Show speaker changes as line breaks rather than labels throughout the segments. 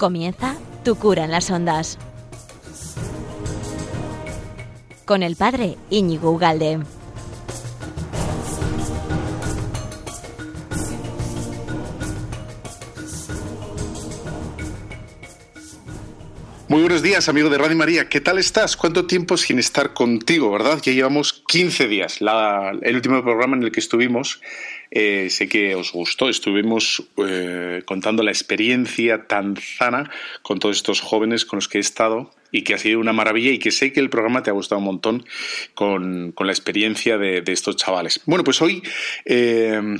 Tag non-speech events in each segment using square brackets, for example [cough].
Comienza Tu cura en las ondas. Con el padre Íñigo Ugalde.
Muy buenos días, amigo de Radio María. ¿Qué tal estás? ¿Cuánto tiempo sin estar contigo, verdad? Ya llevamos 15 días. El último programa en el que estuvimos, eh, sé que os gustó. Estuvimos eh, contando la experiencia tan sana con todos estos jóvenes con los que he estado y que ha sido una maravilla y que sé que el programa te ha gustado un montón con, con la experiencia de, de estos chavales. Bueno, pues hoy... eh,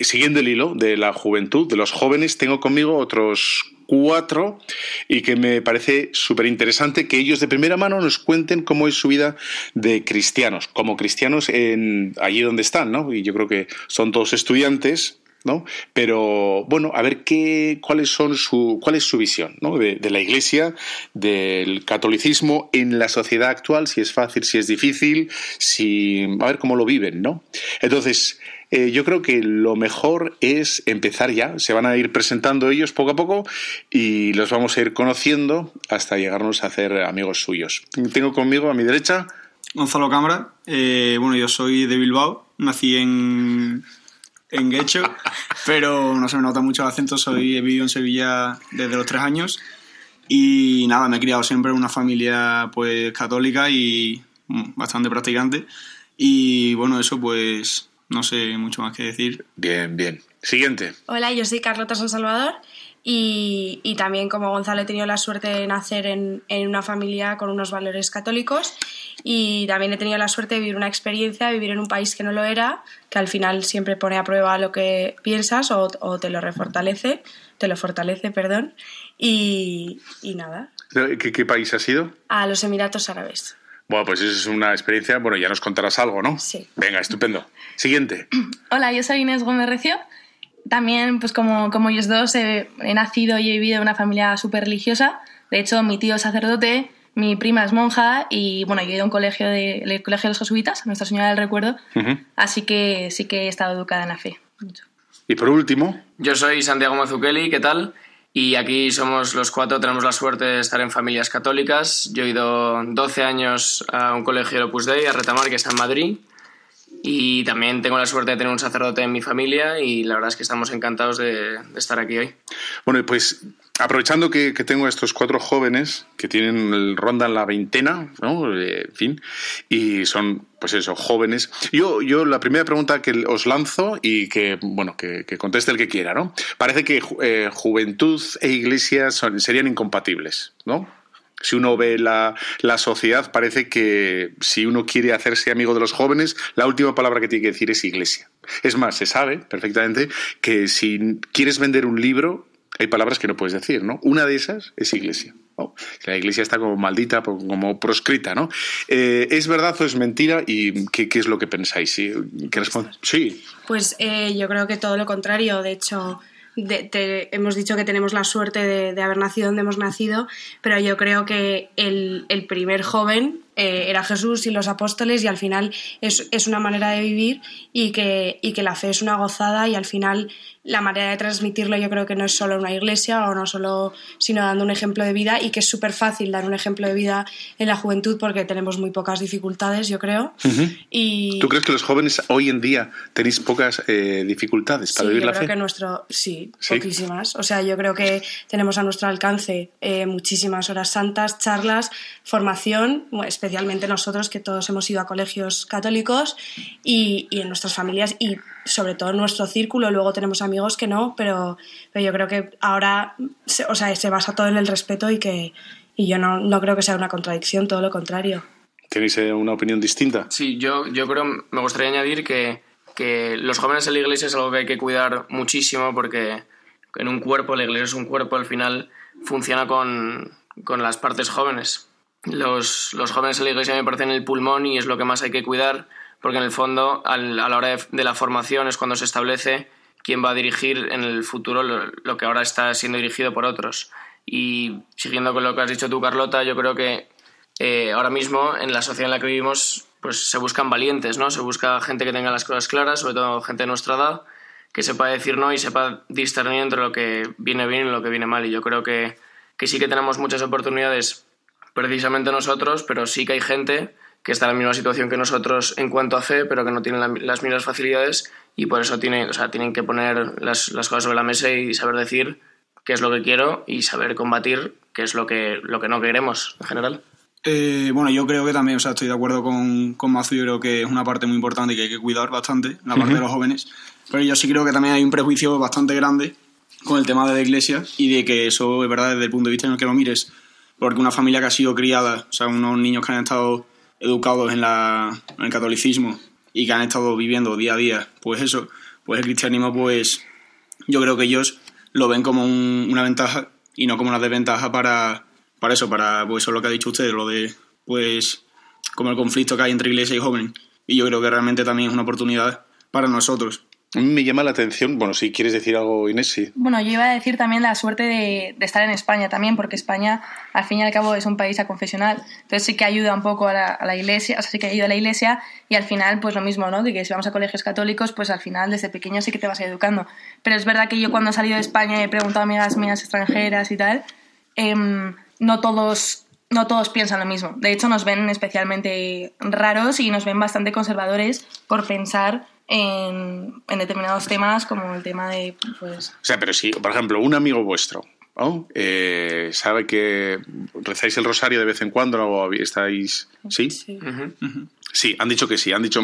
Siguiendo el hilo de la juventud, de los jóvenes, tengo conmigo otros cuatro y que me parece súper interesante que ellos de primera mano nos cuenten cómo es su vida de cristianos, como cristianos en allí donde están, ¿no? Y yo creo que son todos estudiantes, ¿no? Pero bueno, a ver qué, cuáles son su, cuál es su visión, ¿no? De, de la Iglesia, del catolicismo en la sociedad actual, si es fácil, si es difícil, si a ver cómo lo viven, ¿no? Entonces. Eh, yo creo que lo mejor es empezar ya. Se van a ir presentando ellos poco a poco y los vamos a ir conociendo hasta llegarnos a hacer amigos suyos. Tengo conmigo a mi derecha.
Gonzalo Cámara, eh, bueno, yo soy de Bilbao, nací en, en Guecho, [laughs] pero no se me nota mucho el acento, soy, he vivido en Sevilla desde los tres años y nada, me he criado siempre en una familia pues católica y mm, bastante practicante y bueno, eso pues no sé mucho más que decir.
Bien, bien. Siguiente.
Hola, yo soy Carlota San Salvador y, y también como Gonzalo he tenido la suerte de nacer en, en, una familia con unos valores católicos y también he tenido la suerte de vivir una experiencia, de vivir en un país que no lo era, que al final siempre pone a prueba lo que piensas o, o te lo refortalece, te lo fortalece, perdón, y, y nada.
¿Qué, ¿Qué país ha sido?
A los Emiratos Árabes.
Bueno, pues eso es una experiencia, bueno, ya nos contarás algo, ¿no?
Sí.
Venga, estupendo. Siguiente. [clears throat]
Hola, yo soy Inés Gómez Recio. También, pues como, como ellos dos, he, he nacido y he vivido en una familia súper religiosa. De hecho, mi tío es sacerdote, mi prima es monja y, bueno, yo he ido a un colegio, de, el colegio de los jesuitas, Nuestra Señora del Recuerdo. Uh -huh. Así que sí que he estado educada en la fe. Mucho.
Y por último...
Yo soy Santiago Mazukeli, ¿qué tal? Y aquí somos los cuatro, tenemos la suerte de estar en familias católicas. Yo he ido 12 años a un colegio de Opus Dei, a Retamar, que está en Madrid. Y también tengo la suerte de tener un sacerdote en mi familia y la verdad es que estamos encantados de, estar aquí hoy.
Bueno, pues aprovechando que, que, tengo a estos cuatro jóvenes que tienen rondan la veintena, ¿no? Eh, en fin, y son, pues eso, jóvenes. Yo, yo la primera pregunta que os lanzo y que, bueno, que, que conteste el que quiera, ¿no? Parece que eh, juventud e iglesia son, serían incompatibles, ¿no? Si uno ve la, la, sociedad, parece que si uno quiere hacerse amigo de los jóvenes, la última palabra que tiene que decir es iglesia. Es más, se sabe perfectamente que si quieres vender un libro, hay palabras que no puedes decir, ¿no? Una de esas es iglesia. ¿no? La iglesia está como maldita, como proscrita, ¿no? Eh, ¿Es verdad o es mentira? ¿Y qué, qué es lo que pensáis? ¿Sí? ¿Qué sí.
Pues eh, yo creo que todo lo contrario. De hecho, de, te, hemos dicho que tenemos la suerte de, de, haber nacido donde hemos nacido, pero yo creo que el, el primer joven eh, era Jesús y los apóstoles y al final es, es, una manera de vivir y que, y que la fe es una gozada y al final la manera de transmitirlo yo creo que no es solo una iglesia o no solo sino dando un ejemplo de vida y que es súper fácil dar un ejemplo de vida en la juventud porque tenemos muy pocas dificultades yo creo
uh -huh. y ¿tú crees que los jóvenes hoy en día tenéis pocas eh, dificultades para
sí,
vivir
yo
la
creo
fe?
que nuestro sí, sí, poquísimas o sea yo creo que tenemos a nuestro alcance eh, muchísimas horas santas charlas formación especialmente nosotros que todos hemos ido a colegios católicos y, y en nuestras familias y sobre todo en nuestro círculo, luego tenemos amigos que no, pero, pero yo creo que ahora se, o sea, se basa todo en el respeto y que y yo no, no creo que sea una contradicción, todo lo contrario.
¿Tenéis eh, una opinión distinta?
Sí, yo, yo creo, me gustaría añadir que, que los jóvenes en la iglesia es algo que hay que cuidar muchísimo porque en un cuerpo, la iglesia es un cuerpo, al final funciona con, con las partes jóvenes. Los, los jóvenes en la iglesia me parecen el pulmón y es lo que más hay que cuidar porque en el fondo al, a la hora de, la formación es cuando se establece quién va a dirigir en el futuro lo, lo, que ahora está siendo dirigido por otros. Y siguiendo con lo que has dicho tú, Carlota, yo creo que eh, ahora mismo en la sociedad en la que vivimos pues se buscan valientes, ¿no? Se busca gente que tenga las cosas claras, sobre todo gente de nuestra edad, que sepa decir no y sepa discernir entre lo que viene bien y lo que viene mal. Y yo creo que que sí que tenemos muchas oportunidades precisamente nosotros, pero sí que hay gente que está en la misma situación que nosotros en cuanto a fe, pero que no tienen las mismas facilidades y por eso tienen, o sea, tienen que poner las, las, cosas sobre la mesa y saber decir qué es lo que quiero y saber combatir qué es lo que, lo que no queremos en general.
Eh, bueno, yo creo que también, o sea, estoy de acuerdo con, con Mazu, yo creo que es una parte muy importante y que hay que cuidar bastante, la parte de los jóvenes, pero yo sí creo que también hay un prejuicio bastante grande con el tema de la iglesia y de que eso es verdad desde el punto de vista en el que lo mires, porque una familia que ha sido criada, o sea, unos niños que han estado educados en, la, en el catolicismo y que han estado viviendo día a día, pues eso, pues el cristianismo, pues yo creo que ellos lo ven como una ventaja y no como una desventaja para, para eso, para pues eso lo que ha dicho usted, lo de pues como el conflicto que hay entre iglesia y joven. Y yo creo que realmente también es una oportunidad para nosotros.
Me llama la atención, bueno, si quieres decir algo, Inés, sí.
Bueno, yo iba a decir también la suerte de, de, estar en España también, porque España, al fin y al cabo, es un país aconfesional. Entonces sí que ayuda un poco a la, a la, iglesia, o sea, sí que ayuda a la iglesia y al final, pues lo mismo, ¿no? De que si vamos a colegios católicos, pues al final, desde pequeño sí que te vas educando. Pero es verdad que yo cuando he salido de España he preguntado a amigas mías extranjeras y tal, eh, no todos no todos piensan lo mismo. De hecho, nos ven especialmente raros y nos ven bastante conservadores por pensar en, en, determinados temas como el tema de pues
o sea pero si por ejemplo un amigo vuestro ¿no? eh, sabe que rezáis el rosario de vez en cuando o estáis sí, sí. Uh -huh. Uh -huh. Sí, han dicho que sí, han dicho,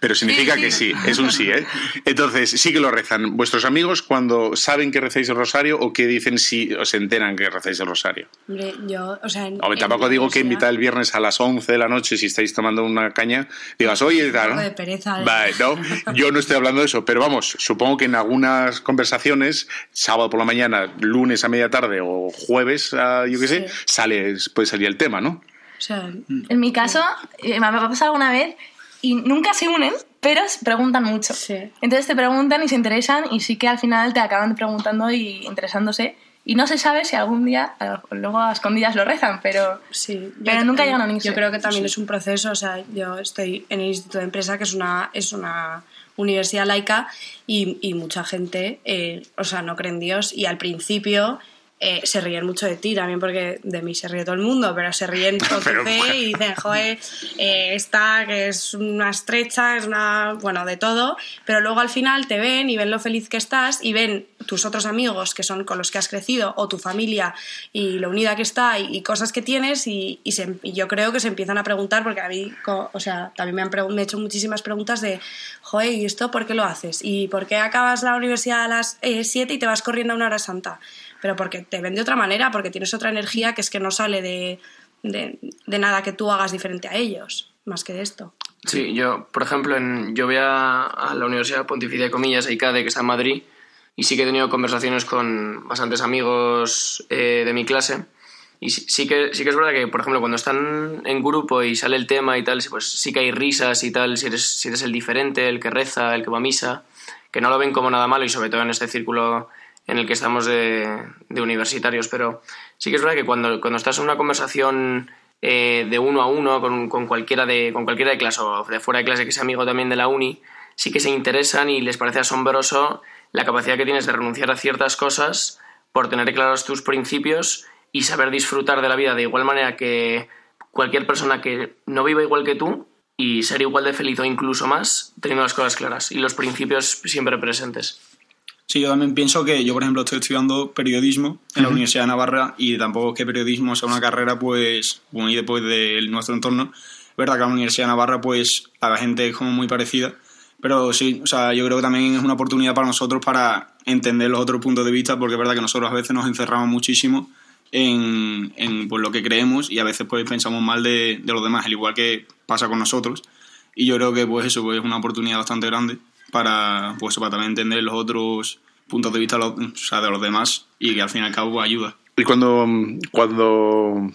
pero significa sí, sí. que sí, es un sí, ¿eh? Entonces, sí que lo rezan. ¿Vuestros amigos cuando saben que rezáis el rosario o que dicen si os enteran que rezáis el rosario?
Hombre, yo, o sea... En,
Hombre, tampoco digo que invitar el viernes a las 11 de la noche si estáis tomando una caña, digas, oye, tal, ¿no?
de pereza, ¿eh?
Vale, no, [laughs] yo no estoy hablando de eso, pero vamos, supongo que en algunas conversaciones, sábado por la mañana, lunes a media tarde o jueves, yo qué sé, sí. sale, puede salir el tema, ¿no?
O sea, en mi caso, eh, me ha pasado alguna vez y nunca se unen, pero preguntan mucho.
Sí.
Entonces te preguntan y se interesan y sí que al final te acaban preguntando y interesándose. Y no se sabe si algún día, luego a escondidas lo rezan, pero,
sí,
pero nunca llegan a unirse.
Yo creo que también sí. es un proceso, o sea, yo estoy en el Instituto de Empresa, que es una, es una universidad laica, y, y mucha gente, eh, o sea, no cree en Dios, y al principio eh, se ríen mucho de ti también porque de mí se ríe todo el mundo, pero se ríen [laughs] con tu fe y dicen, joder, eh, esta que es una estrecha, es una, bueno, de todo, pero luego al final te ven y ven lo feliz que estás y ven tus otros amigos que son con los que has crecido o tu familia y lo unida que está y, y cosas que tienes y, y, se, y, yo creo que se empiezan a preguntar porque a mí, o sea, también me han, me he hecho muchísimas preguntas de, joder, ¿y esto por qué lo haces? ¿Y por qué acabas la universidad a las 7 eh, y te vas corriendo a una hora santa? Pero porque te ven de otra manera, porque tienes otra energía que es que no sale de, de, nada que tú hagas diferente a ellos, más que de esto.
Sí, yo, por ejemplo, en, yo voy a, a, la Universidad Pontificia de Comillas, ICADE, que está en Madrid, y sí que he tenido conversaciones con bastantes amigos eh, de mi clase. Y sí, sí, que, sí que es verdad que, por ejemplo, cuando están en grupo y sale el tema y tal, pues sí que hay risas y tal, si eres, si eres el diferente, el que reza, el que va a misa, que no lo ven como nada malo y sobre todo en este círculo en el que estamos de, universitarios, pero sí que es verdad que cuando, cuando estás en una conversación eh, de uno a uno con, con, cualquiera de, con cualquiera de clase o de fuera de clase que sea amigo también de la uni, sí que se interesan y les parece asombroso la capacidad que tienes de renunciar a ciertas cosas por tener claros tus principios y saber disfrutar de la vida de igual manera que cualquier persona que no viva igual que tú y ser igual de feliz o incluso más teniendo las cosas claras y los principios siempre presentes.
Sí, yo también pienso que yo, por ejemplo, estoy estudiando periodismo en uh -huh. la Universidad de Navarra y tampoco es que periodismo sea una carrera, pues, muy después de nuestro entorno. Es verdad que la Universidad de Navarra, pues, la gente es como muy parecida, pero sí, o sea, yo creo que también es una oportunidad para nosotros para entender los otros puntos de vista, porque es verdad que nosotros a veces nos encerramos muchísimo en, en pues, lo que creemos y a veces pues pensamos mal de, de los demás, al igual que pasa con nosotros. Y yo creo que pues eso pues, es una oportunidad bastante grande para, pues, para también entender los otros puntos de vista de los demás y que al fin y al cabo ayuda.
Y cuando, cuando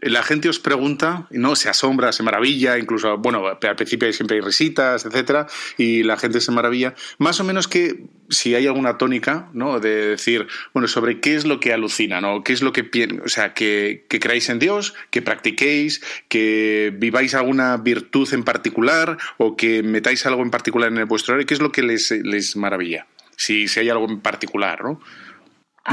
la gente os pregunta, ¿no? Se asombra, se maravilla, incluso, bueno, al principio siempre hay risitas, etcétera, y la gente se maravilla. Más o menos que si hay alguna tónica, ¿no? De decir, bueno, sobre qué es lo que alucina, ¿no? ¿Qué es lo que, o sea, que, que creáis en Dios, que practiquéis, que viváis alguna virtud en particular o que metáis algo en particular en el vuestro? ¿Qué es lo que les, les maravilla? Si, si hay algo en particular, ¿no?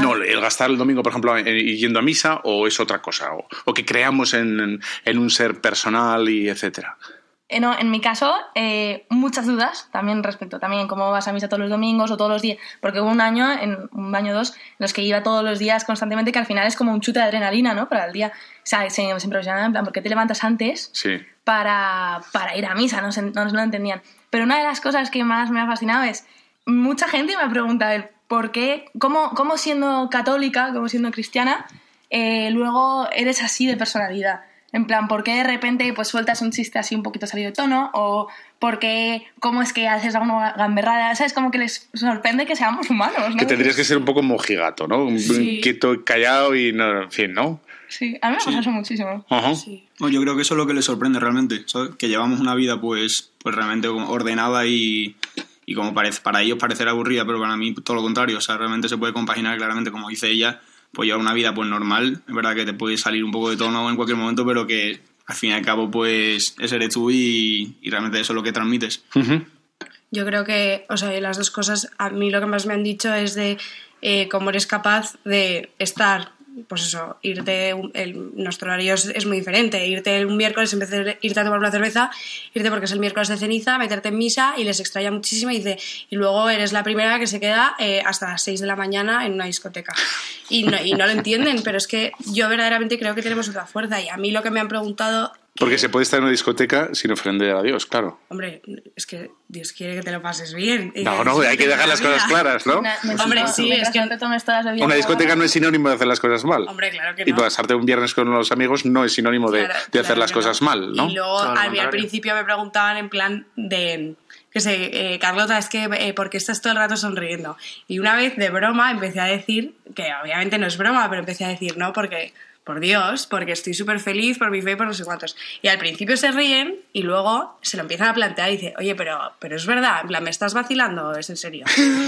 No, el gastar el domingo, por ejemplo, en- yendo a misa o es otra cosa, o, o que creamos en, en un ser personal y etcétera.
Eh, no, en mi caso, eh, muchas dudas también respecto también cómo vas a misa todos los domingos o todos los días. Porque hubo un año, en un año o dos, en los que iba todos los días constantemente, que al final es como un chute de adrenalina, ¿no? Para el día. O sea, se, se en plan, ¿por qué te levantas antes
Sí.
para, para ir a misa? No, se- no, no lo entendían. Pero una de las cosas que más me ha fascinado es, mucha gente me ha preguntado el por qué, cómo, cómo siendo católica, cómo siendo cristiana, eh, luego eres así de personalidad. En plan, ¿por qué de repente pues sueltas un chiste así un poquito salido de tono? ¿O por qué, cómo es que haces alguna gamberrada? ¿Sabes? Como que les sorprende que seamos humanos, ¿no?
Que tendrías que ser un poco mojigato, ¿no? Un
Sí.
quieto, callado y, no, en fin, ¿no?
Sí, a mí me pasa eso muchísimo.
Ajá.
Sí.
Bueno, yo creo que eso es lo que les sorprende realmente, ¿sabes? Que llevamos una vida pues, pues realmente como ordenada y, y como parece, para ellos parecer aburrida, pero para mí todo lo contrario, o sea, realmente se puede compaginar claramente, como dice ella, pues llevar una vida pues normal, es verdad que te puede salir un poco de tono en cualquier momento, pero que al fin y al cabo pues ese eres tú y, y realmente eso es lo que transmites.
Ujú.
Yo creo que, o sea, las dos cosas, a mí lo que más me han dicho es de eh, cómo eres capaz de estar, pues eso, irte, el, nuestro horario es, es muy diferente, irte un miércoles en vez de irte a tomar una cerveza, irte porque es el miércoles de ceniza, meterte en misa y les extraña muchísimo y dice, y luego eres la primera que se queda eh, hasta las 6 de la mañana en una discoteca. Y no, y no lo entienden, pero es que yo verdaderamente creo que tenemos otra fuerza y a mí lo que me han preguntado
Porque se puede estar en una discoteca sin ofender a Dios, claro.
Hombre, es que Dios quiere que te lo pases bien. y
No, no, hay que dejar las cosas claras, ¿no?
Hombre, sí, es que-
no te tomes todas las
Una discoteca no es sinónimo de hacer las cosas mal.
Hombre, claro que
Y
no.
pasarte un viernes con los amigos no es sinónimo de,
Claro,
de hacer
claro
las cosas
no.
mal, ¿no?
Y luego al
contrario.
principio me preguntaban en plan de que sé, eh, Carlota, es que eh, ¿por qué estás todo el rato sonriendo? Y una vez de broma empecé a decir, que obviamente no es broma, pero empecé a decir, no, porque, por Dios, porque estoy súper feliz por mi fe y por no sé cuántos. Y al principio se ríen y luego se lo empiezan a plantear y dice, oye, pero, pero es verdad, en plan, ¿me estás vacilando es en serio?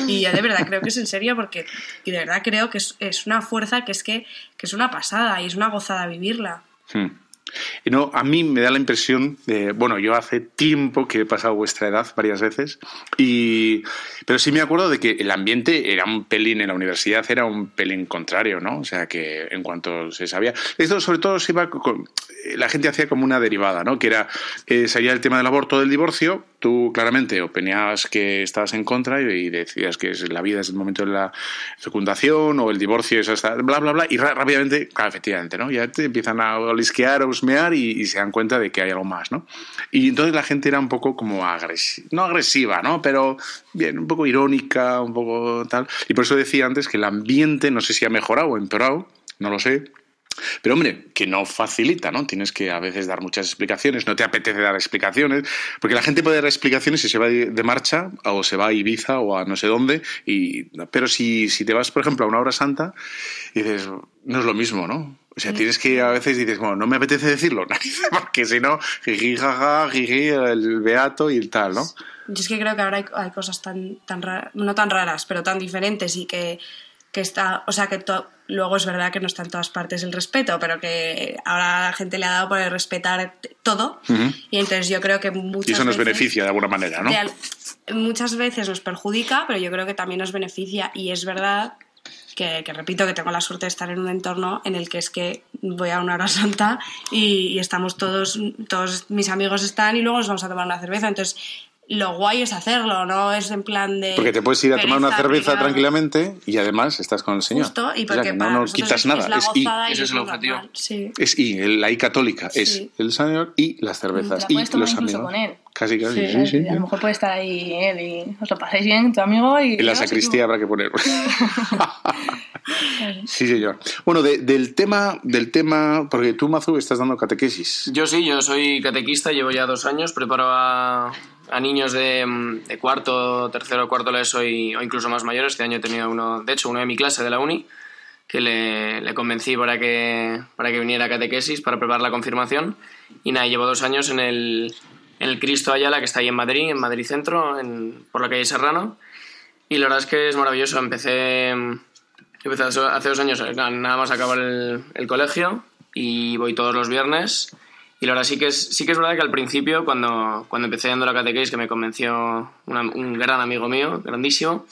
Y yo de verdad creo que es en serio porque, y de verdad creo que es, es una fuerza que es que, que es una pasada y es una gozada vivirla.
Hmm. No, a mí me da la impresión bueno, yo hace tiempo que he pasado vuestra edad varias veces, y, pero sí me acuerdo de que el ambiente era un pelín en la universidad, era un pelín contrario, ¿no? O sea, que en cuanto se sabía, esto sobre todo se iba la gente hacía como una derivada, ¿no? Que era, eh, salía el tema del aborto, del divorcio, tú claramente opinabas que estabas en contra y, decías que la vida es el momento de la fecundación o el divorcio es hasta bla, bla, bla, y rápidamente, claro, efectivamente, ¿no? Ya te empiezan a olisquear, a husmear y, y se dan cuenta de que hay algo más, ¿no? Y entonces la gente era un poco como agresiva, no agresiva, ¿no? Pero bien, un poco irónica, un poco tal. Y por eso decía antes que el ambiente, no sé si ha mejorado o empeorado, no lo sé, pero hombre, que no facilita, ¿no? Tienes que a veces dar muchas explicaciones, no te apetece dar explicaciones, porque la gente puede dar explicaciones si se va de marcha o se va a Ibiza o a no sé dónde, y, pero si, si te vas, por ejemplo, a una hora santa, dices, no es lo mismo, ¿no? O sea, tienes que a veces dices, bueno, no me apetece decirlo, [laughs] porque si no, jiji, jaja, jiji, el beato y el tal, ¿no?
Yo es que creo que ahora hay, hay cosas tan, tan raras, no tan raras, pero tan diferentes y que, que está, o sea, que luego es verdad que no está en todas partes el respeto, pero que ahora la gente le ha dado por el respetar todo
Ujú.
y entonces yo creo que muchas
Y eso nos
veces-
beneficia de alguna manera, ¿no?
de muchas veces nos perjudica, pero yo creo que también nos beneficia y es verdad que, que repito que tengo la suerte de estar en un entorno en el que es que voy a una hora [laughs] santa y, y estamos todos, todos mis amigos están y luego nos vamos a tomar una cerveza. Entonces, lo guay es hacerlo, no es en plan de...
Porque te puedes ir a tomar una cerveza tranquilamente y además estás con el Señor.
Justo, y
O sea,
porque
que
para
no, no quitas
es,
nada,
es la
es y.
gozada y
Ese es el objetivo.
Sí.
Es y, el- la I católica es el Señor y las cervezas
la
y los amigos.
con él.
Casi, casi, sí, sí.
A lo mejor puede estar ahí él y os lo pasáis bien, tu amigo y...
En la sacristía habrá que poner. [laughs] sí, señor. Bueno, de- del tema, del tema, porque tú, Mazu, estás dando catequesis.
Yo sí, yo soy catequista, llevo ya dos años, preparo a, a niños de, cuarto, tercero, cuarto la ESO y- o incluso más mayores. Este año he tenido uno, de hecho, uno de mi clase de la uni, que le, convencí para que, para que viniera a catequesis, para preparar la confirmación. Y nada, llevo dos años en el, el Cristo Ayala, que está ahí en Madrid, en Madrid Centro, en, por la calle Serrano. Y la verdad es que es maravilloso. Empecé, empecé hace dos años, eh, nada más acabar el colegio, y voy todos los viernes. Y la verdad sí que es, sí que es verdad que al principio, cuando, cuando empecé dando la catequesis, que me convenció una- un gran amigo mío, grandísimo,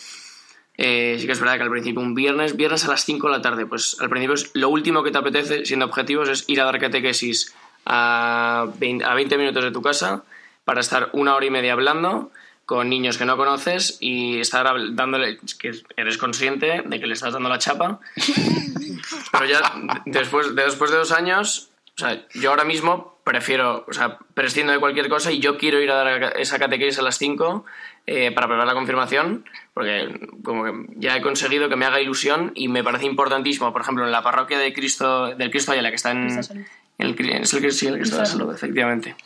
Eh, sí que es verdad que al principio, un viernes, viernes a las 5 de la tarde, pues al principio es lo último que te apetece, siendo objetivos, es ir a dar catequesis a 20, a 20 minutos de tu casa para estar una hora y media hablando con niños que no conoces y estar dándole, que eres consciente de que le estás dando la chapa. [laughs] Pero ya después de, después de dos años, o sea, yo ahora mismo prefiero, o sea, prescindo de cualquier cosa y yo quiero ir a dar esa catequesis a las 5 eh, para preparar la confirmación, porque como que ya he conseguido que me haga ilusión y me parece importantísimo, por ejemplo, en la parroquia de Cristo, del Cristo Ayala, que está en, el, es el, sí, el Cristo de la Salud, efectivamente,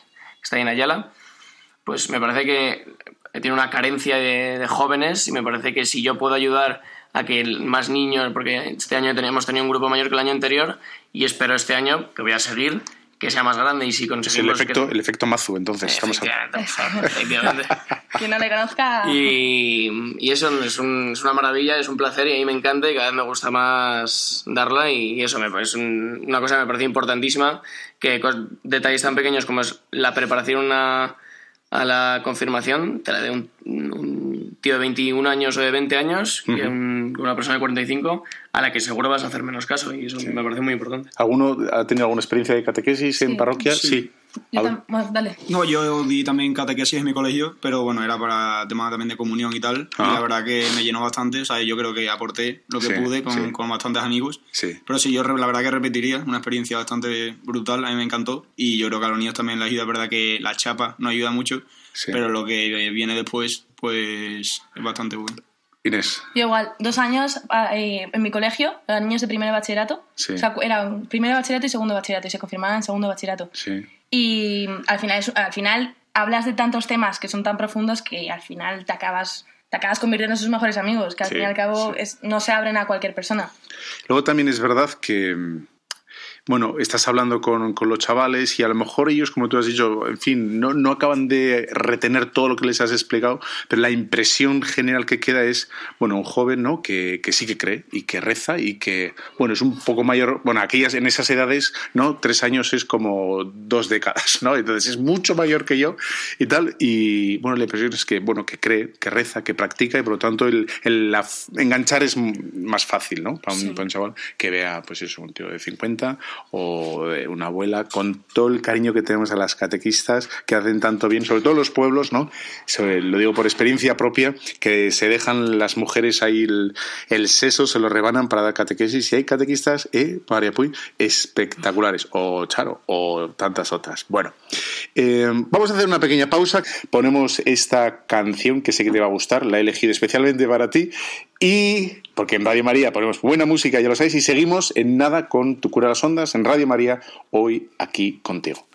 está ahí en Ayala, pues me parece que tiene una carencia de, de jóvenes y me parece que si yo puedo ayudar a que más niños, porque este año tenemos tenido un grupo mayor que el año anterior y espero este año, que voy a seguir, que sea más grande y si
Es el
conseguimos... que-
efecto, el efecto Mazu, entonces. Estamos. [laughs]
Quien no le conozca.
Y, y eso es, un- es una maravilla, es un placer y a mí me encanta y cada vez me gusta más darla y eso me, es un- una cosa que me parece importantísima, que detalles tan pequeños como es la preparación una- a la confirmación, te la de un, un tío de 21 años o de 20 años que un- una persona de 45 a la que seguro vas a hacer menos caso y eso me parece muy importante.
¿Alguno ha tenido alguna experiencia de catequesis en
Sí.
parroquia? Sí.
Yo
A ver.
tam- bueno, dale.
No, yo di también catequesis en mi colegio, pero bueno, era para temas también de comunión y tal.
Ah.
Y la verdad que me llenó bastante, o sea, yo creo que aporté lo que
Sí,
pude con,
sí.
con bastantes amigos.
Sí.
Pero sí, yo la verdad que repetiría, una experiencia bastante brutal, a mí me encantó. Y yo creo que a los niños también les ayuda, es verdad que la chapa no ayuda mucho,
Sí.
pero lo que viene después, pues es bastante bueno.
Inés.
Yo igual, dos años ah, eh, en mi colegio, eran niños de primer de bachillerato.
Sí.
O sea, era un primero de bachillerato y segundo de bachillerato, y se confirmaban en segundo de bachillerato.
Sí.
Y al final, al final hablas de tantos temas que son tan profundos que al final te acabas, te acabas convirtiendo en sus mejores amigos, que al
Sí,
fin y al cabo
sí.
es- no se abren a cualquier persona.
Luego también es verdad que, bueno, estás hablando con, con los chavales y a lo mejor ellos, como tú has dicho, en fin, no, no acaban de retener todo lo que les has explicado, pero la impresión general que queda es, bueno, un joven, ¿no? Que, que sí que cree y que reza y que, bueno, es un poco mayor, bueno, aquellas, en esas edades, ¿no? Tres años es como dos décadas, ¿no? Entonces es mucho mayor que yo y tal, y bueno, la impresión es que, bueno, que cree, que reza, que practica y por lo tanto el, el- enganchar es más fácil, ¿no? Para un, para un chaval que vea, pues eso, un tío de 50 o de una abuela con todo el cariño que tenemos a las catequistas que hacen tanto bien, sobre todo los pueblos, ¿no? Lo digo por experiencia propia, que se dejan las mujeres ahí el, el seso, se lo rebanan para dar catequesis y hay catequistas, eh, María Puy, espectaculares, o Charo, o tantas otras. Bueno, eh, vamos a hacer una pequeña pausa, ponemos esta canción que sé que te va a gustar, la he elegido especialmente para ti y porque en Radio María ponemos buena música, ya lo sabéis, y seguimos en nada con Tu cura las ondas en Radio María, hoy aquí contigo.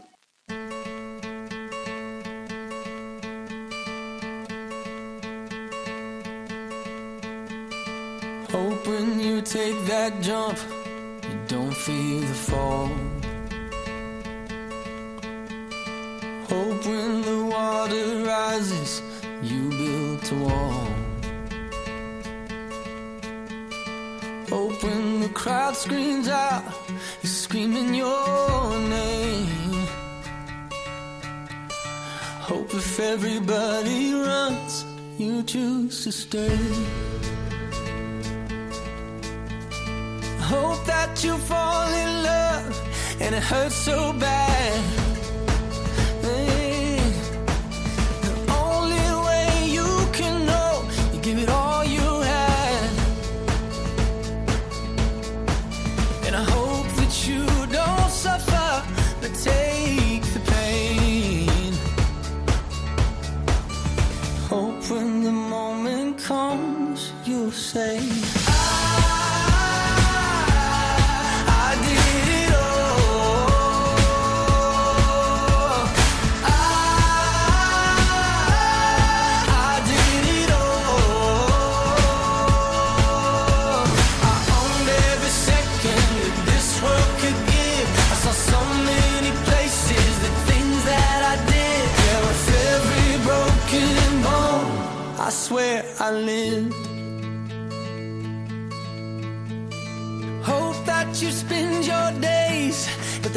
When you take that jump, you don't feel the fall. Hope when the water rises, you build a wall. Hope when the crowd screams out, you're screaming your name. Hope if everybody runs, you choose to stay. Hope that you fall in love and it hurts so bad.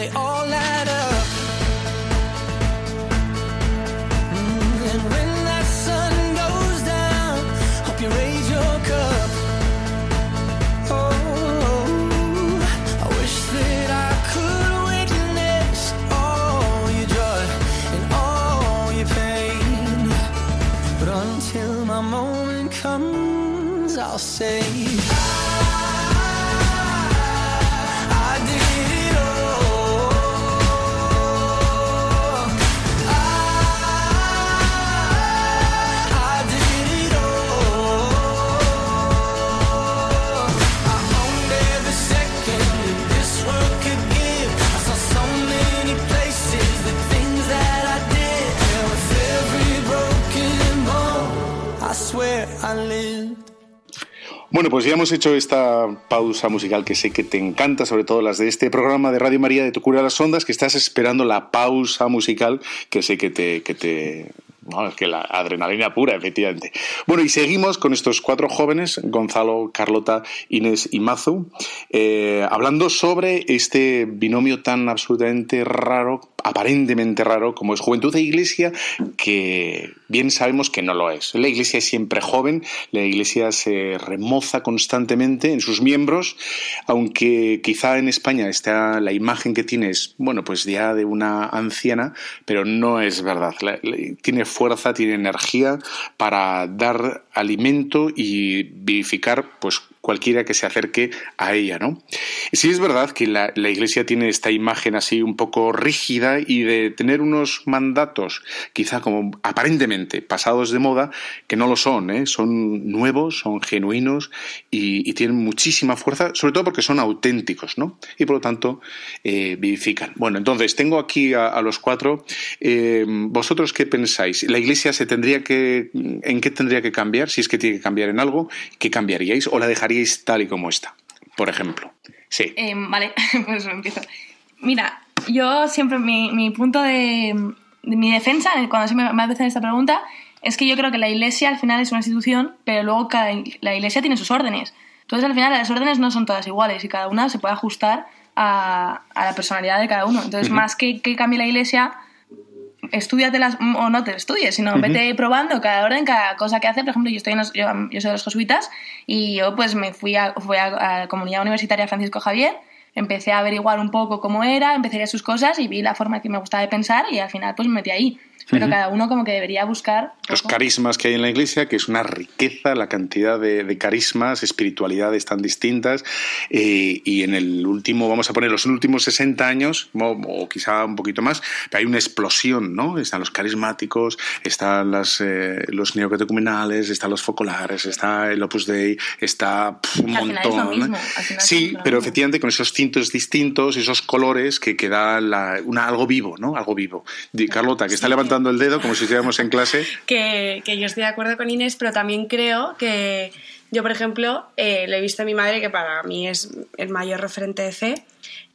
they all add up. Mm, and when that sun goes down, hope you raise your cup. Oh, I wish that I could witness all your joy and all your pain. But until my moment comes, I'll say.
Bueno, pues ya hemos hecho esta pausa musical que sé que te encanta, sobre todo las de este programa de Radio María de Tu Cura las Ondas, que estás esperando la pausa musical que sé que te, que te no, es que la adrenalina pura, efectivamente. Bueno, y seguimos con estos cuatro jóvenes, Gonzalo, Carlota, Inés y Mazu, eh, hablando sobre este binomio tan absolutamente raro, aparentemente raro, como es juventud e iglesia, que bien sabemos que no lo es. La iglesia es siempre joven, la iglesia se remoza constantemente en sus miembros, aunque quizá en España está la imagen que tienes, bueno, pues ya de una anciana, pero no es verdad. La- la- tiene fuerza, tiene energía para dar alimento y vivificar, pues cualquiera que se acerque a ella, ¿no? Sí es verdad que la, Iglesia tiene esta imagen así un poco rígida y de tener unos mandatos, quizá como aparentemente pasados de moda, que no lo son, ¿eh? son nuevos, son genuinos y, tienen muchísima fuerza, sobre todo porque son auténticos, ¿no? Y por lo tanto eh, vivifican. Bueno, entonces tengo aquí a, a los cuatro. Eh, ¿Vosotros qué pensáis? ¿La Iglesia se tendría que, en qué tendría que cambiar? Si es que tiene que cambiar en algo, ¿qué cambiaríais? ¿O la dejaríais tal y como está? Por ejemplo. Sí.
Eh, vale, [laughs] pues empiezo. Mira, yo siempre, mi, mi punto de, de mi defensa, cuando se me, me hacen esta pregunta, es que yo creo que la iglesia al final es una institución, pero luego cada, la iglesia tiene sus órdenes. Entonces al final las órdenes no son todas iguales y cada una se puede ajustar a, a la personalidad de cada uno. Entonces, más que que cambie la iglesia, estudiatelas o no te estudies, sino vete probando cada orden, cada cosa que hace. Por ejemplo, yo, estoy en los- yo, yo soy de los jesuitas y yo pues me fui a, fui a, a la comunidad universitaria Francisco Javier, empecé a averiguar un poco cómo era, empecé a sus cosas y vi la forma que me gustaba de pensar y al final pues me metí ahí. Pero cada uno como que debería buscar...
Los carismas que hay en la iglesia, que es una riqueza, la cantidad de, de carismas, espiritualidades tan distintas. eh, y en el último, vamos a poner los últimos 60 años, o, o quizá un poquito más, hay una explosión, ¿no? Están los carismáticos, están las, eh, los neocatecumenales, están los focolares, está el Opus Dei, está pf, un
final es lo
montón.
mismo, al final
sí,
es lo
pero
mismo.
efectivamente con esos tintos distintos, esos colores que, que da la- una, algo vivo, ¿no? Algo vivo. Carlota, que está levantando el dedo como si estuviéramos en clase.
que, que yo estoy de acuerdo con Inés, pero también creo que yo, por ejemplo, eh, le he visto a mi madre, que para mí es el mayor referente de fe,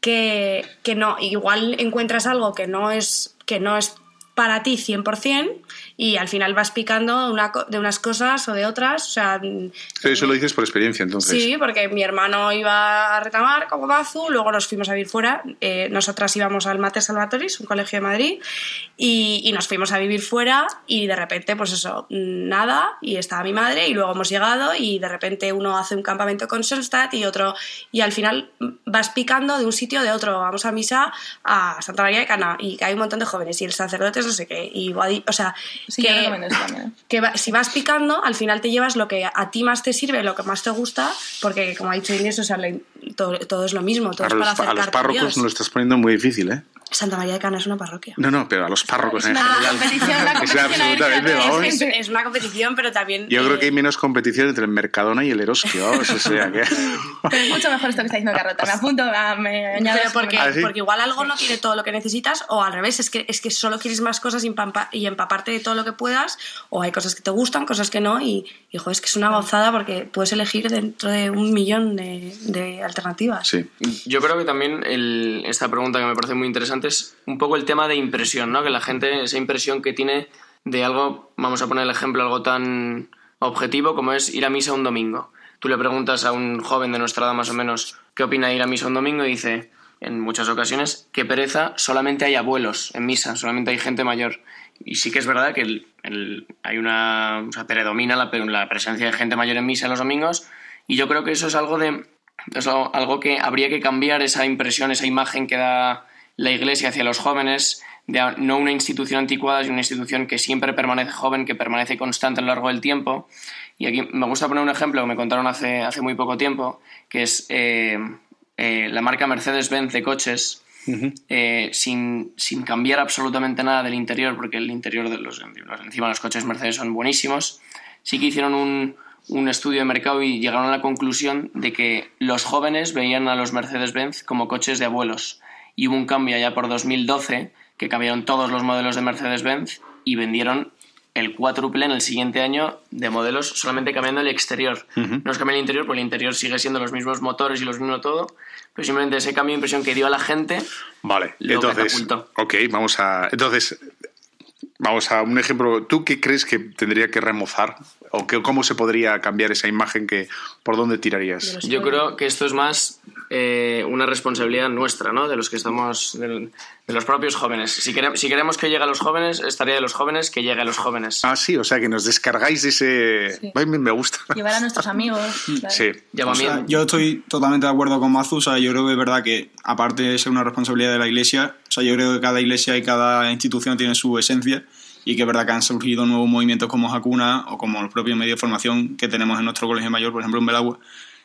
que, que no, igual encuentras algo que no es, que no es para ti 100% y al final vas picando una de unas cosas o de otras. O sea,
Pero eso lo dices por experiencia, entonces.
Sí, porque mi hermano iba a retamar como Mazu, luego nos fuimos a vivir fuera. eh, nosotras íbamos al Mate Salvatoris, un colegio de Madrid, y, y nos fuimos a vivir fuera y de repente, pues eso, nada, y estaba mi madre, y luego hemos llegado y de repente uno hace un campamento con Sonstad y otro, y al final vas picando de un sitio de otro. Vamos a misa a Santa María de Cana y que hay un montón de jóvenes y el sacerdote es no sé qué. Y, o sea,
Sí,
que,
yo recomiendo eso también.
que va- si vas picando, al final te llevas lo que a ti más te sirve, lo que más te gusta, porque como ha dicho Inés, o sea, le- todo, todo es lo mismo, todo
a
es para
los, a los párrocos
Dios.
no lo estás poniendo muy difícil, ¿eh?
Santa María de Cana es una parroquia.
No, no, pero a los párrocos
Es
en
una
general.
competición, una [laughs] competición
absolutamente, vamos.
es.
Es, una competición, pero también...
Yo creo
eh,
que hay menos competición entre el Mercadona y el Eroski, vamos, o sea que... [laughs]
Pero es mucho mejor esto que está diciendo Carlota. Me apunto, a- me añado
Pero porque,
¿Ah, sí?
porque igual algo no tiene todo lo que necesitas, o al revés, es que, es que solo quieres más cosas y, empampa- y empaparte de todo lo que puedas, o hay cosas que te gustan, cosas que no, y, y joder, es que es una gozada porque puedes elegir dentro de un millón de, de alternativas.
Sí.
Yo creo que también el- esta pregunta que me parece muy interesante es un poco el tema de impresión, ¿no? Que la gente, esa impresión que tiene de algo, vamos a poner el ejemplo, algo tan objetivo como es ir a misa un domingo. Tú le preguntas a un joven de nuestra edad más o menos qué opina de ir a misa un domingo y dice, en muchas ocasiones, que pereza, solamente hay abuelos en misa, solamente hay gente mayor. Y sí que es verdad que el- el- hay una, o sea, predomina la, la presencia de gente mayor en misa los domingos y yo creo que eso es algo de es algo, algo que habría que cambiar esa impresión, esa imagen que da la iglesia hacia los jóvenes de no una institución anticuada, sino una institución que siempre permanece joven, que permanece constante a lo largo del tiempo. Y aquí me gusta poner un ejemplo que me contaron hace, hace muy poco tiempo, que es eh, eh, la marca Mercedes-Benz de coches, eh, sin, sin cambiar absolutamente nada del interior, porque el interior de los, los- encima los coches Mercedes son buenísimos, sí que hicieron un, un estudio de mercado y llegaron a la conclusión de que los jóvenes veían a los Mercedes-Benz como coches de abuelos. Y hubo un cambio allá por 2012 que cambiaron todos los modelos de Mercedes-Benz y vendieron el cuádruple en el siguiente año de modelos solamente cambiando el exterior. No es cambiar el interior, porque el interior sigue siendo los mismos motores y los mismos todo, pero simplemente ese cambio de impresión que dio a la gente
Vale,
Lo
entonces,
catapultó.
ok, vamos a, entonces, vamos a un ejemplo. ¿Tú qué crees que tendría que remozar o que, cómo se podría cambiar esa imagen que, por dónde tirarías?
Yo creo que esto es más eh, una responsabilidad nuestra, ¿no? De los que estamos, del- de, los propios jóvenes. Si, quere- si queremos que llegue a los jóvenes, estaría de los jóvenes que llegue a los jóvenes.
Ah, sí, o sea que nos descargáis ese.
Sí.
Ay, me me gusta.
Llevar a nuestros amigos. [laughs] claro.
Sí.
O sea, yo estoy totalmente de acuerdo con Mazu. O sea, yo creo que es verdad que, aparte de ser una responsabilidad de la iglesia, sea, yo creo que cada iglesia y cada institución tiene su esencia y que es verdad que han surgido nuevos movimientos como Hakuna o como los propios medios de formación que tenemos en nuestro colegio mayor, por ejemplo, en Belagua,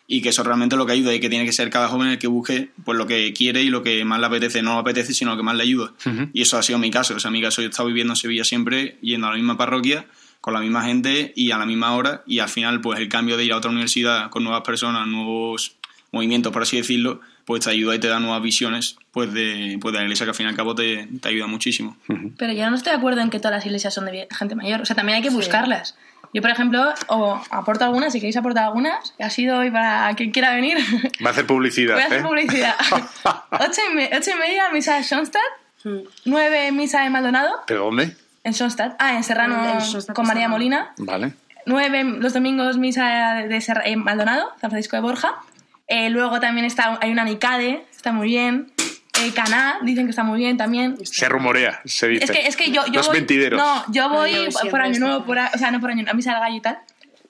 y que eso realmente lo que ayuda y que tiene que ser cada joven el que busque pues lo que quiere y lo que más le apetece, no le apetece, sino lo que más le ayuda. Y eso ha sido mi caso. O sea, mi caso yo he estado viviendo en Sevilla siempre, yendo a la misma parroquia, con la misma gente y a la misma hora, y al final, pues el cambio de ir a otra universidad con nuevas personas, nuevos movimientos, por así decirlo, pues te ayuda y te da nuevas visiones pues de, pues de la iglesia que al fin y al cabo te, te ayuda muchísimo.
Pero yo no estoy de acuerdo en que todas las iglesias son de gente mayor. O sea, también hay que buscarlas. Yo, por ejemplo, o aporto algunas, si queréis aportar algunas, que ha sido hoy para quien quiera venir.
Va a hacer publicidad.
Voy a hacer
¿eh?
publicidad. [laughs] ocho, y me- ocho y media, misa de Schoenstatt. Nueve, misa de Maldonado,
¿Pero dónde?
en Schoenstatt. Ah, en Serrano,
En Schoenstatt,
con María. Molina.
Vale.
Nueve, los domingos, misa de Serra- en Maldonado, San Francisco de Borja. Eh, luego también está, hay una Nicade, está muy bien. Eh, Caná, dicen que está muy bien también.
Se rumorea, se dice.
Es que, es que yo, yo
Los
voy.
mentideros.
No, yo voy
No, siempre
por año nuevo, por a- o sea, no por año, a misa del gallo y tal.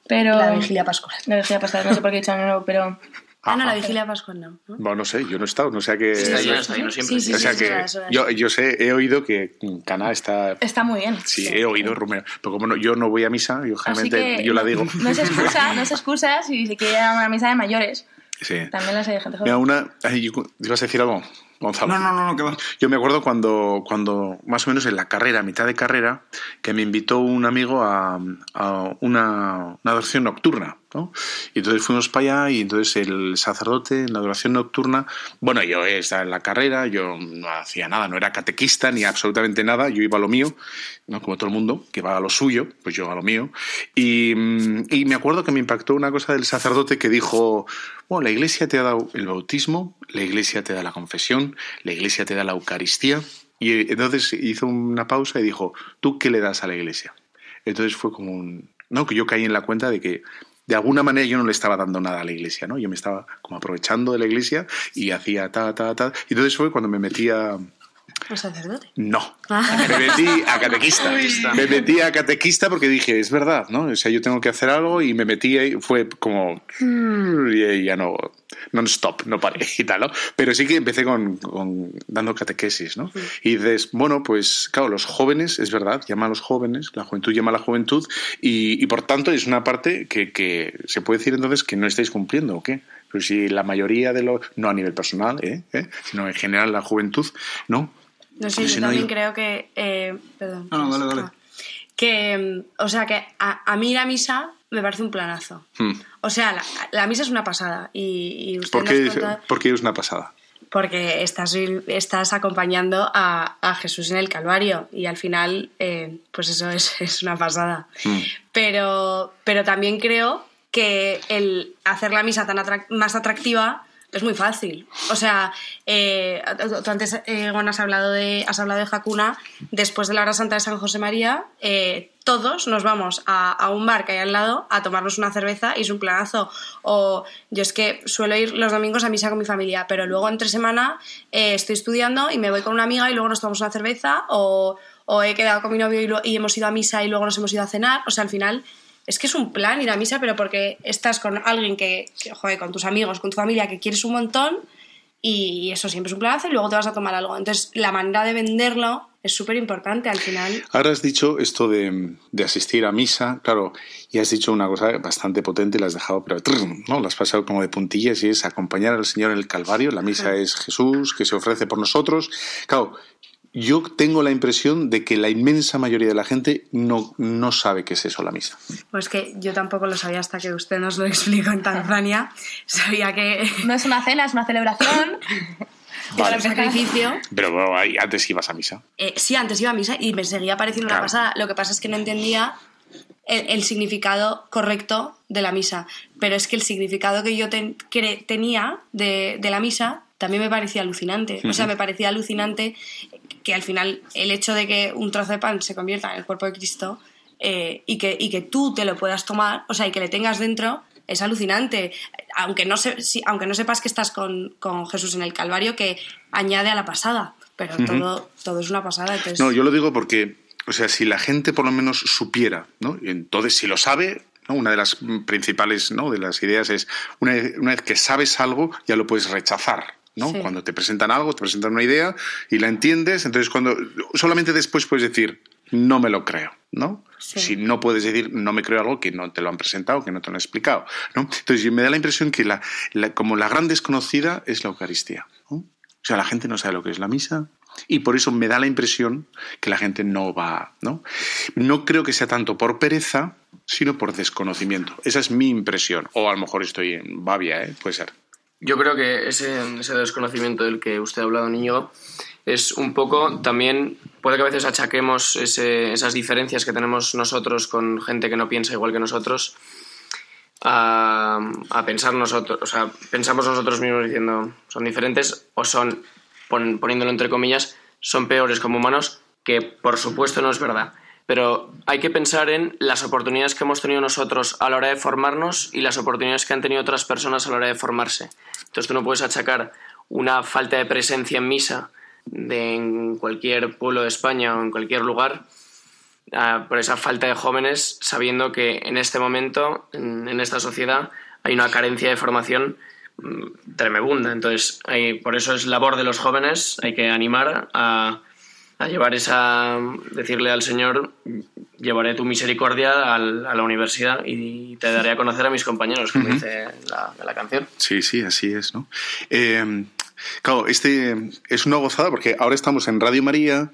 Pero.
La vigilia pascual.
La vigilia pascual, no sé por qué he dicho año nuevo, pero.
Ah, no,
Ajá.
la vigilia pascual no. ¿no?
Bueno, no sé, yo no he estado, no sé a qué.
Sí, sí.
siempre.
Sí, sí,
o sea que yo, yo sé, he oído que Caná está.
Está muy bien.
Sí, he oído rumor. Pero como no- yo no voy a misa, yo generalmente yo la digo.
No se excusa, no se excusa si se quiere ir a una misa de mayores.
Sí.
También las hay de gente
Mira, una. ay, ¿Ibas a decir algo, Gonzalo?
No, no, no, no, que va.
Yo me acuerdo cuando, cuando, más o menos en la carrera, mitad de carrera, que me invitó un amigo a, a una, una adoración nocturna. ¿No? Y entonces fuimos para allá y entonces el sacerdote en la adoración nocturna, bueno, yo estaba en la carrera, yo no hacía nada, no era catequista ni absolutamente nada, yo iba a lo mío, ¿no? como todo el mundo, que va a lo suyo, pues yo a lo mío. Y, mm, y me acuerdo que me impactó una cosa del sacerdote que dijo, bueno, la iglesia te ha dado el bautismo, la iglesia te da la confesión, la iglesia te da la Eucaristía. Y entonces hizo una pausa y dijo, ¿tú qué le das a la iglesia? Entonces fue como un... No, que yo caí en la cuenta de que de alguna manera yo no le estaba dando nada a la iglesia, ¿no? Yo me estaba como aprovechando de la iglesia y hacía ta, ta, ta. Y entonces fue cuando me metía...
¿Un sacerdote?
No,
Ah.
me metí a catequista. [laughs] Me metí a catequista porque dije, es verdad, ¿no? O sea, yo tengo que hacer algo y me metí ahí, fue como... Y ya no... Non-stop, no paré [laughs] y tal, ¿no? Pero sí que empecé con, con dando catequesis, ¿no? Y dices, bueno, pues claro, los jóvenes, es verdad, llama a los jóvenes, la juventud llama a la juventud y, y por tanto es una parte que, que se puede decir entonces que no estáis cumpliendo, ¿o qué? Pero si la mayoría de los, no a nivel personal, ¿eh? ¿Eh? sino en general la juventud, ¿no?
No sé,
Ese
yo
no
también
hay-
creo que. eh, perdón.
No, no, dale, dale.
Que, mm, o sea, que a, a mí la misa me parece un planazo.
Hmm.
O sea, la, la misa es una pasada. Y, y usted
¿Por qué,
cuenta-
por qué es una pasada?
porque estás, estás acompañando a, a Jesús en el Calvario y al final, eh, pues eso es, [laughs] es una pasada.
Mm.
Pero, pero también creo que el hacer la misa tan atrac- más atractiva es muy fácil. O sea, eh, tú antes, eh, has hablado de, has hablado de Hakuna. Después de la hora santa de San José María, eh, todos nos vamos a, a un bar que hay al lado a tomarnos una cerveza y es un planazo. O yo es que suelo ir los domingos a misa con mi familia, pero luego entre semana eh, estoy estudiando y me voy con una amiga y luego nos tomamos una cerveza o, o he quedado con mi novio y, lo- y hemos ido a misa y luego nos hemos ido a cenar. O sea, al final es que es un plan ir a misa, pero porque estás con alguien que, que, joder, con tus amigos, con tu familia, que quieres un montón y eso siempre es un planazo y luego te vas a tomar algo. Entonces, la manera de venderlo es súper importante al final.
Ahora has dicho esto de, de asistir a misa, claro, y has dicho una cosa bastante potente, la has dejado, pero ¿no? La has pasado como de puntillas y es acompañar al Señor en el Calvario. La misa es Jesús que se ofrece por nosotros. Claro, yo tengo la impresión de que la inmensa mayoría de la gente no, no sabe qué es eso, la misa.
Pues que yo tampoco lo sabía hasta que usted nos lo explicó en Tanzania. [laughs] Sabía que
No es una cena, es una celebración. [laughs]
Vale.
el sacrificio.
Pero bueno, antes ibas a misa.
Eh, sí, antes iba a misa y me seguía pareciendo
Claro.
una pasada. Lo que pasa es que no entendía el, el significado correcto de la misa. Pero es que el significado que yo ten- tenía de, de la misa también me parecía alucinante. O sea, me parecía alucinante que al final el hecho de que un trozo de pan se convierta en el cuerpo de Cristo eh, y, que, y que tú te lo puedas tomar, o sea, y que le tengas dentro, es alucinante. Aunque no, se, si- aunque no sepas que estás con, con Jesús en el Calvario, que añade a la pasada. Pero todo, todo es una pasada. Entonces...
No, yo lo digo porque, o sea, si la gente por lo menos supiera, ¿no? Entonces, si lo sabe. Una de las principales, ¿no? De las ideas es, una vez, una vez que sabes algo, ya lo puedes rechazar. ¿No?
Sí.
Cuando te presentan algo, te presentan una idea y la entiendes, entonces cuando solamente después puedes decir no me lo creo, ¿no?
Sí.
Si no puedes decir no me creo algo que no te lo han presentado, que no te lo han explicado, ¿no? Entonces me da la impresión que la, la- como la gran desconocida es la Eucaristía, ¿no? O sea, la gente no sabe lo que es la misa y por eso me da la impresión que la gente no va, ¿no? No creo que sea tanto por pereza, sino por desconocimiento. Esa es mi impresión. O a lo mejor estoy en babia, ¿eh? Puede ser.
Yo creo que ese, ese desconocimiento del que usted ha hablado, Niño, es un poco también, puede que a veces achaquemos ese- esas diferencias que tenemos nosotros con gente que no piensa igual que nosotros a, a pensar nosotros, o sea, pensamos nosotros mismos diciendo son diferentes o son, pon- poniéndolo entre comillas, son peores como humanos, que por supuesto no es verdad. Pero hay que pensar en las oportunidades que hemos tenido nosotros a la hora de formarnos y las oportunidades que han tenido otras personas a la hora de formarse. Entonces tú no puedes achacar una falta de presencia en misa de en cualquier pueblo de España o en cualquier lugar por esa falta de jóvenes, sabiendo que en este momento, en, en esta sociedad, hay una carencia de formación mm, tremebunda. Entonces, hay- por eso es labor de los jóvenes, hay que animar a, a llevar esa, decirle al Señor, llevaré tu misericordia al- a la universidad y te daré a conocer a mis compañeros, como dice la, la canción.
Sí, sí, así es, ¿no? Eh, claro, este es una gozada porque ahora estamos en Radio María.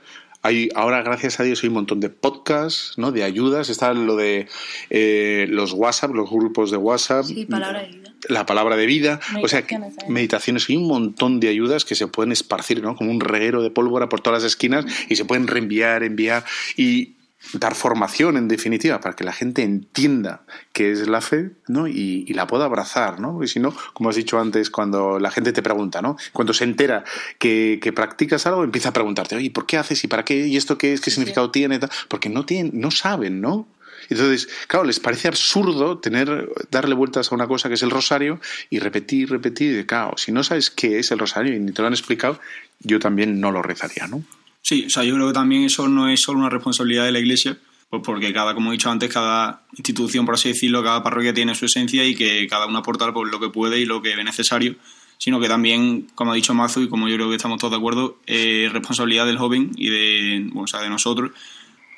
Hay, ahora, gracias a Dios, hay un montón de podcasts, ¿no? De ayudas. Está lo de eh, los WhatsApp, los grupos de WhatsApp.
Sí, palabra de vida.
La palabra de vida. O sea, que-
Meditaciones,
meditaciones. Hay un montón de ayudas que se pueden esparcir, ¿no? Como un reguero de pólvora por todas las esquinas y se pueden reenviar, enviar y dar formación, en definitiva, para que la gente entienda qué es la fe, ¿no? Y, y la pueda abrazar, ¿no? Y si no, como has dicho antes, cuando la gente te pregunta, ¿no? Cuando se entera que, que practicas algo, empieza a preguntarte, oye, ¿por qué haces y para qué? ¿Y esto qué es? ¿Qué significado tiene? Porque no tienen, no saben, ¿no? Entonces, claro, les parece absurdo tener, darle vueltas a una cosa que es el rosario y repetir, repetir. Y, claro, si no sabes qué es el rosario y ni te lo han explicado, yo también no lo rezaría, ¿no?
Sí, o sea, yo creo que también eso no es solo una responsabilidad de la Iglesia, pues porque cada, como he dicho antes, cada institución, por así decirlo, cada parroquia tiene su esencia y que cada una aporta por lo que puede y lo que ve necesario, sino que también, como ha dicho Mazu y como yo creo que estamos todos de acuerdo, es responsabilidad del joven y de, bueno, o sea, de nosotros,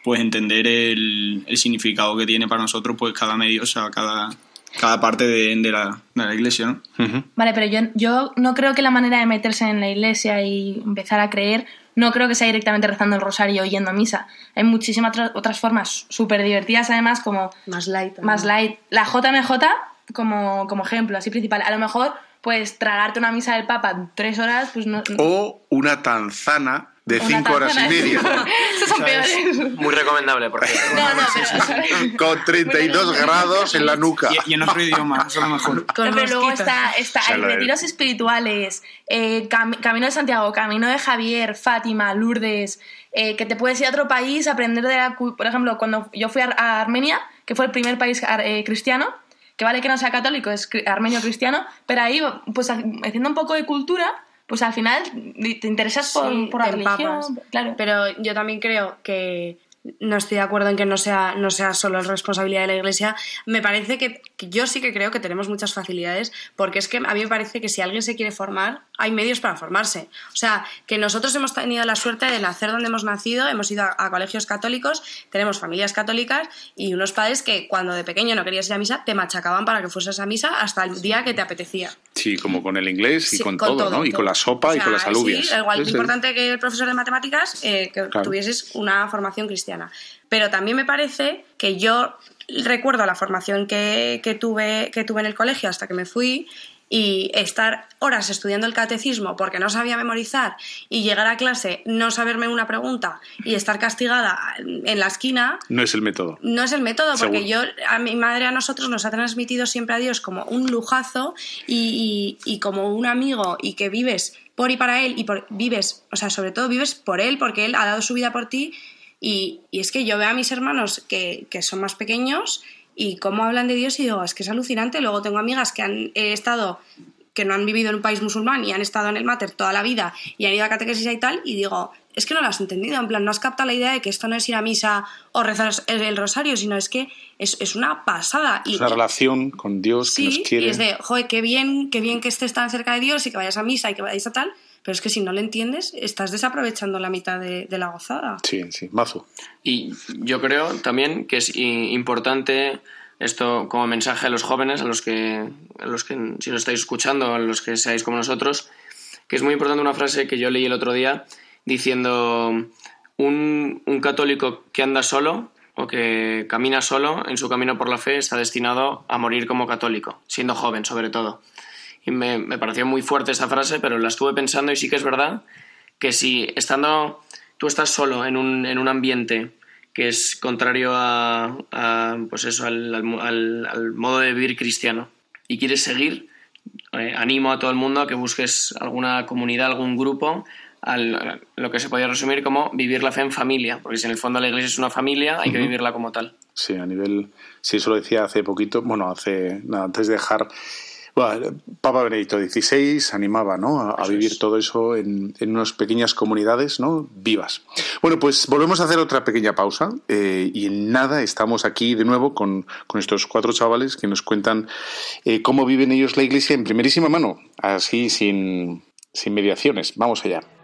pues entender el, el significado que tiene para nosotros pues cada medio, o sea, cada, cada parte de, de la, de la Iglesia, ¿no?
Vale, pero yo, yo no creo que la manera de meterse en la iglesia y empezar a creer, no creo que sea directamente rezando el rosario o yendo a misa. Hay muchísimas otras- formas súper divertidas, además, como
Más light.
más light. La JMJ como, como ejemplo, así principal. A lo mejor, pues tragarte una misa del Papa tres horas, pues no.
O una tanzana de
Una
cinco horas y media. [laughs]
Esos son peores.
Muy recomendable, por cierto.
No, no, pero. [laughs]
Con 32 grados en la nuca.
Y, y en otro idioma, eso es lo mejor. [laughs]
Con
pero luego está, está hay retiros espirituales, eh, Cam- Camino de Santiago, Camino de Javier, Fátima, Lourdes, eh, que te puedes ir a otro país, aprender de la... Por ejemplo, cuando yo fui a, a Armenia, que fue el primer país ar- eh, cristiano, que vale que no sea católico, es armenio cristiano, pero ahí, pues ha- haciendo un poco de cultura, pues al final te interesas por,
Sí,
por la religión. Claro.
Pero yo también creo que no estoy de acuerdo en que no sea, no sea solo responsabilidad de la Iglesia. Me parece que yo sí que creo que tenemos muchas facilidades, porque es que a mí me parece que si alguien se quiere formar, hay medios para formarse. O sea, que nosotros hemos tenido la suerte de nacer donde hemos nacido, hemos ido a, a colegios católicos, tenemos familias católicas y unos padres que cuando de pequeño no querías ir a misa, te machacaban para que fueses a misa hasta el día que te apetecía.
Sí, como con el inglés y
Sí,
con, todo, ¿no? Y con la sopa
O
y con las alubias.
Sí, igual es importante que el profesor de matemáticas eh, que
Claro.
tuvieses una formación cristiana. Pero también me parece que yo recuerdo la formación que, que tuve, que tuve en el colegio hasta que me fui y estar horas estudiando el catecismo porque no sabía memorizar y llegar a clase, no saberme una pregunta y estar castigada en la esquina,
No es el método.
no es el método, porque
Seguro.
yo, a mi madre, a nosotros nos ha transmitido siempre a Dios como un lujazo y, y- y como un amigo y que vives por y para Él y por, vives, o sea, sobre todo vives por Él porque Él ha dado su vida por ti y, y es que yo veo a mis hermanos que, que son más pequeños y cómo hablan de Dios y digo, es que es alucinante. Luego tengo amigas que han eh, estado que no han vivido en un país musulmán y han estado en el máter toda la vida y han ido a catequesis y tal, y digo, es que no lo has entendido, en plan, no has captado la idea de que esto no es ir a misa o rezar el rosario, sino es que es, es una pasada. Y,
Es una relación con Dios que
sí,
nos quiere.
y es de, joder, qué bien, qué bien que estés tan cerca de Dios y que vayas a misa y que vayas a tal, pero es que si no lo entiendes, estás desaprovechando la mitad de, de la gozada.
Sí, sí, mazo.
Y yo creo también que es importante esto como mensaje a los jóvenes, a los que, a los que si nos estáis escuchando, a los que seáis como nosotros, que es muy importante una frase que yo leí el otro día diciendo un, un católico que anda solo o que camina solo en su camino por la fe está destinado a morir como católico, siendo joven sobre todo. Y me, me pareció muy fuerte esa frase, pero la estuve pensando y sí que es verdad que si estando tú estás solo en un, en un ambiente que es contrario a, a, pues eso, al, al- al- al modo de vivir cristiano y quieres seguir, eh, animo a todo el mundo a que busques alguna comunidad, algún grupo, al- lo que se podría resumir como vivir la fe en familia, porque si en el fondo la iglesia es una familia, hay que vivirla como tal.
Sí, a nivel. Sí, eso lo decía hace poquito. Bueno, hace. nada, antes de dejar. Bueno, Papa Benedicto XVI animaba ¿no? a, vivir
es.
todo eso en, en unas pequeñas comunidades ¿no? vivas. Bueno, pues volvemos a hacer otra pequeña pausa eh, y en nada estamos aquí de nuevo con, con estos cuatro chavales que nos cuentan eh, cómo viven ellos la iglesia en primerísima mano, así sin, sin mediaciones. Vamos allá.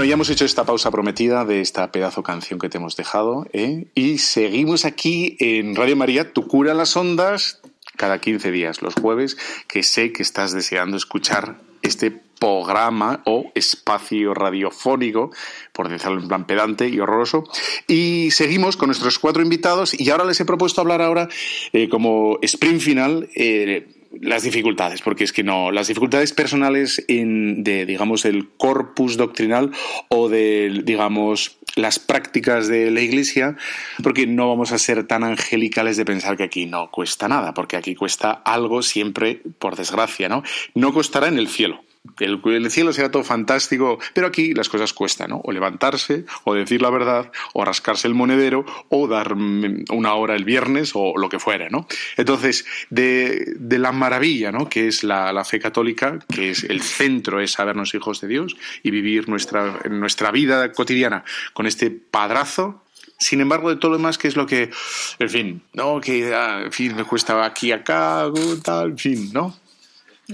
Bueno, ya hemos hecho esta pausa prometida de esta pedazo canción que te hemos dejado ¿eh? y seguimos aquí en Radio María, Tu cura las ondas, cada 15 días, los jueves, que sé que estás deseando escuchar este programa o espacio radiofónico, por decirlo en plan pedante y horroroso. Y seguimos con nuestros cuatro invitados y ahora les he propuesto hablar ahora eh, como sprint final. eh, las dificultades, porque es que no, las dificultades personales en, de, digamos, el corpus doctrinal o de, digamos, las prácticas de la Iglesia, porque no vamos a ser tan angelicales de pensar que aquí no cuesta nada, porque aquí cuesta algo siempre, por desgracia, ¿no? No costará en el cielo. El, el cielo será todo fantástico, pero aquí las cosas cuestan, ¿no? O levantarse, o decir la verdad, o rascarse el monedero, o dar mm, una hora el viernes, o lo que fuera, ¿no? Entonces, de, de la maravilla, ¿no? Que es la, la fe católica, que es el centro, es sabernos hijos de Dios y vivir nuestra, nuestra vida cotidiana con este padrazo, Sin embargo, de todo lo demás, que es lo que, en fin, ¿no? Que, ah, en fin, me cuesta aquí, acá, tal, en fin, ¿no?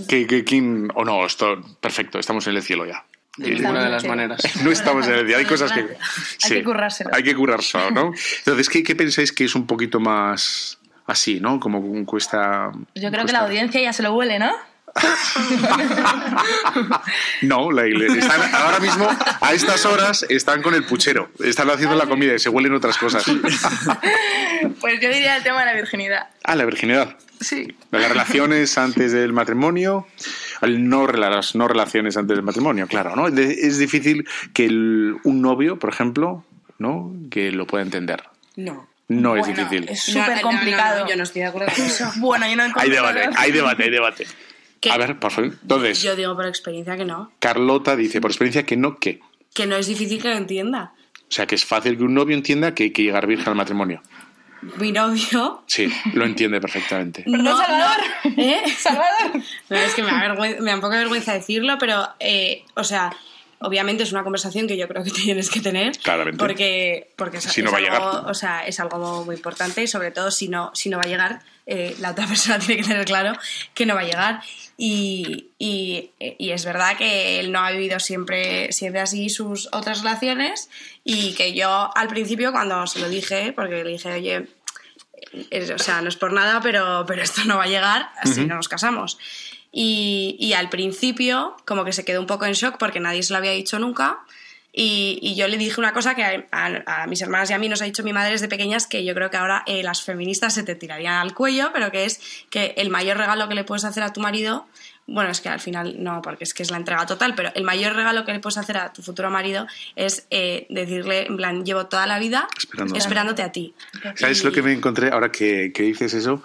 Que, que, quién- o no, esto, perfecto, estamos en el cielo ya.
De ninguna de las maneras. [laughs]
No estamos en el cielo, hay cosas que...
Hay que currárselo.
Hay que currárselo, ¿no? Entonces, ¿qué, qué pensáis que es un poquito más así, ¿no? Como cuesta...
Yo creo que la audiencia ya se lo huele, ¿no? [laughs]
No, la iglesia. Están, ahora mismo, a estas horas, están con el puchero. Están haciendo la comida y se huelen otras cosas.
Pues yo diría el tema de la virginidad.
Ah, la virginidad.
Sí.
Las relaciones antes del matrimonio, el no, rela- las no relaciones antes del matrimonio, claro, ¿no? Es difícil que el- un novio, por ejemplo, ¿no? Que lo pueda entender.
No.
No es difícil.
Es súper
no, no,
complicado.
no, yo no estoy de acuerdo con eso.
Bueno, yo no encuentro
Hay debate, hay debate, hay debate. A ver, por favor. Entonces,
Yo digo por experiencia que no.
Carlota dice, por experiencia, que no, que.
Que no es difícil que lo entienda.
O sea, que es fácil que un novio entienda que hay que llegar virgen al matrimonio.
Mi novio.
Sí, lo entiende perfectamente.
Perdón, Salvador.
no, ¿Eh? [laughs]
Salvador.
No, es que me da, vergüenza- me da un poco de vergüenza decirlo, pero, eh, o sea, obviamente es una conversación que yo creo que [laughs] tienes que tener.
Claramente.
Porque, porque es,
Si no
es
va a llegar.
algo, o sea, es algo muy importante y sobre todo si no, si no va a llegar, eh, la otra [laughs] persona tiene que tener claro que no va a llegar. Y, y- y es verdad que él no ha vivido siempre, siempre así sus otras relaciones y que yo al principio cuando se lo dije, porque le dije, oye, es- o sea, no es por nada, pero, pero esto no va a llegar, así no nos casamos. Y, y al principio, como que se quedó un poco en shock porque nadie se lo había dicho nunca. Y, y yo le dije una cosa que a, a- a mis hermanas y a mí nos ha dicho mi madre desde pequeñas, que yo creo que ahora eh, las feministas se te tirarían al cuello, pero que es que el mayor regalo que le puedes hacer a tu marido, bueno, es que al final no, porque es que es la entrega total, pero el mayor regalo que le puedes hacer a tu futuro marido es eh, decirle, en plan, llevo toda la vida
Esperándote.
esperándote a ti.
¿Sabes lo que me encontré ahora que, que dices eso?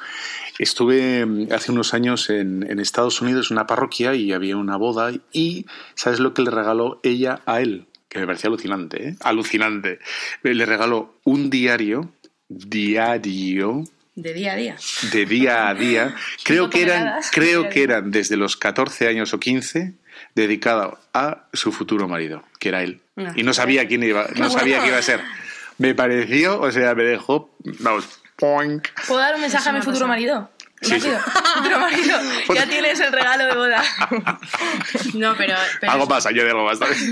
Estuve mm, hace unos años en, en Estados Unidos en una parroquia y había una boda y ¿sabes lo que le regaló ella a él? Que me parecía alucinante, ¿eh? Alucinante. Le regaló un diario, diario,
De día a día.
de día a día. [laughs] Creo que eran, creo que eran desde los 14 años o 15 dedicado a su futuro marido, que era él.
Ah,
Y no sabía quién iba, no sabía iba a ser. Me pareció, o sea, me dejó, vamos, poink.
¿Puedo dar un mensaje a mi futuro
cosa.
marido?
Sí,
marido. [laughs] Ya tienes el regalo de boda. [laughs]
No, pero... pero
algo más, añade algo más también.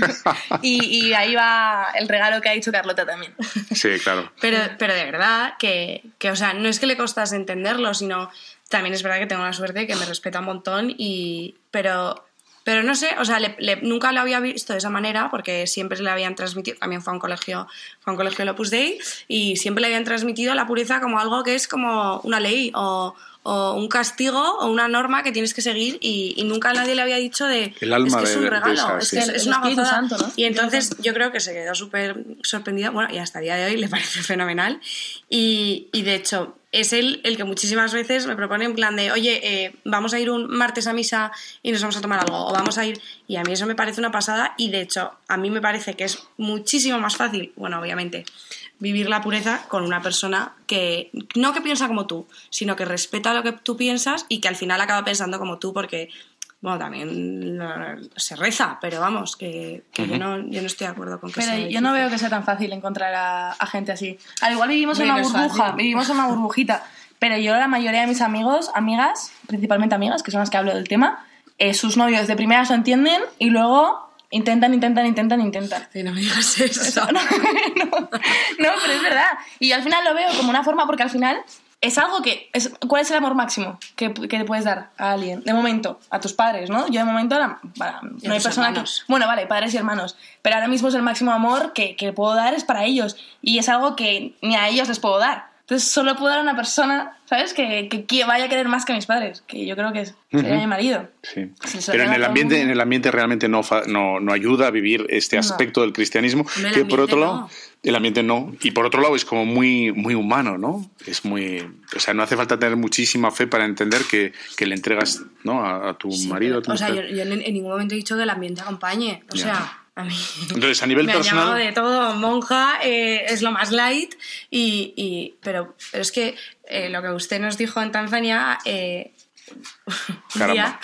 Y, y ahí va el regalo que ha dicho Carlota también.
sí, claro.
Pero, pero de verdad que, que, o sea, no es que le costase entenderlo, sino también es verdad que tengo la suerte que me respeta un montón y... Pero, pero no sé, o sea, le- le- nunca lo había visto de esa manera porque siempre le habían transmitido, también fue a un colegio, fue a un colegio del Opus Dei y siempre le habían transmitido la pureza como algo que es como una ley o, o un castigo o una norma que tienes que seguir y, y nunca nadie le había dicho de
El alma
es que es
de-
un
de
regalo,
esa,
es,
sí.
que es, es una gozada.
Santo, ¿no?
Y entonces yo creo que se quedó súper sorprendida, bueno, y hasta el día de hoy le [laughs] parece fenomenal. Y, y de hecho, es él el que muchísimas veces me propone en plan de, oye, eh, vamos a ir un martes a misa y nos vamos a tomar algo, o vamos a ir... Y a mí eso me parece una pasada y de hecho, a mí me parece que es muchísimo más fácil, bueno, obviamente, vivir la pureza con una persona que no que piensa como tú, sino que respeta lo que tú piensas y que al final acaba pensando como tú porque bueno, también se reza, pero vamos, que, que yo, no, yo no estoy de acuerdo con que
Pero
sea
yo no veo que sea tan fácil encontrar a, a gente así. Al igual vivimos en una burbuja,
fácil.
vivimos en una burbujita. Pero yo, la mayoría de mis amigos, amigas, principalmente amigas, que son las que hablo del tema, eh, sus novios de primeras lo entienden y luego intentan, intentan, intentan, intentan.
Sí, no me digas eso. [laughs]
no, no, no, pero es verdad. Y al final lo veo como una forma, porque al final es algo que... Es, ¿Cuál es el amor máximo que, que le puedes dar a alguien? De momento, a tus padres, ¿no? Yo de momento la- para- no hay persona que... Bueno, vale, padres y hermanos. Pero ahora mismo es el máximo amor que, que puedo dar es para ellos. Y es algo que ni a ellos les puedo dar. Entonces solo puedo dar a una persona, ¿sabes? Que, que, que vaya a querer más que mis padres. Que yo creo que sería mi marido.
Sí.
Si
Pero en el ambiente,
mundo.
en el ambiente realmente no, fa- no, no ayuda a vivir este
No.
aspecto del cristianismo. Que por otro lado,
no.
el ambiente no. Y por otro lado es como muy, muy humano, ¿no? Es muy. O sea, no hace falta tener muchísima fe para entender que, que le entregas ¿no? a, a tu
Sí,
marido. a tu
o sea, yo,
mujer.
yo en, ningún momento he dicho que el ambiente acompañe. O
Ya.
sea, a mí.
Entonces, a nivel
me han
personal.
llamado de todo, monja, eh, es lo más light. Y, y- pero, pero es que eh, lo que usted nos dijo en Tanzania eh, [laughs] un
Caramba.
día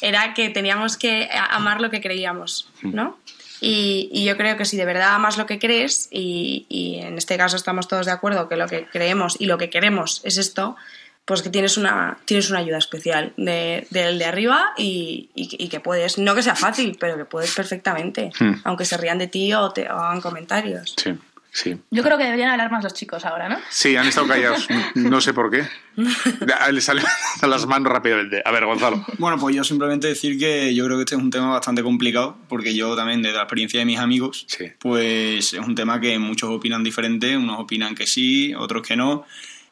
era que teníamos que amar lo que creíamos, ¿no? Y, y yo creo que si de verdad amas lo que crees, y, y en este caso estamos todos de acuerdo que lo que creemos y lo que queremos es esto, pues que tienes una, tienes una ayuda especial de- del de, arriba y, y que- y que puedes, no que sea fácil, pero que puedes perfectamente,
Hmm.
aunque se rían de ti o te o hagan comentarios.
Sí, sí.
Yo creo que deberían hablar más los chicos ahora, ¿no?
Sí, han estado callados. [laughs] No sé por qué. [laughs] Ya, Le salen [laughs] a las manos rápidamente. A ver, Gonzalo.
Bueno, pues yo simplemente decir que yo creo que este es un tema bastante complicado, porque yo también, desde la experiencia de mis amigos,
Sí.
pues es un tema que muchos opinan diferente, unos opinan que sí, otros que no.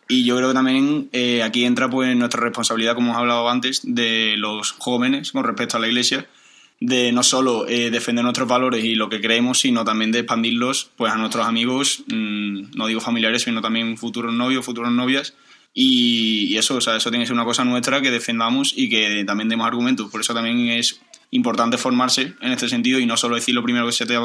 Y yo creo que también eh, aquí entra pues nuestra responsabilidad, como hemos hablado antes, de los jóvenes con respecto a la iglesia, de no solo eh, defender nuestros valores y lo que creemos, sino también de expandirlos pues a nuestros amigos, mm, no digo familiares, sino también futuros novios, futuras novias. Y, y eso, o sea, eso tiene que ser una cosa nuestra que defendamos y que también demos argumentos. Por eso también es importante formarse en este sentido y no solo decir lo primero que se te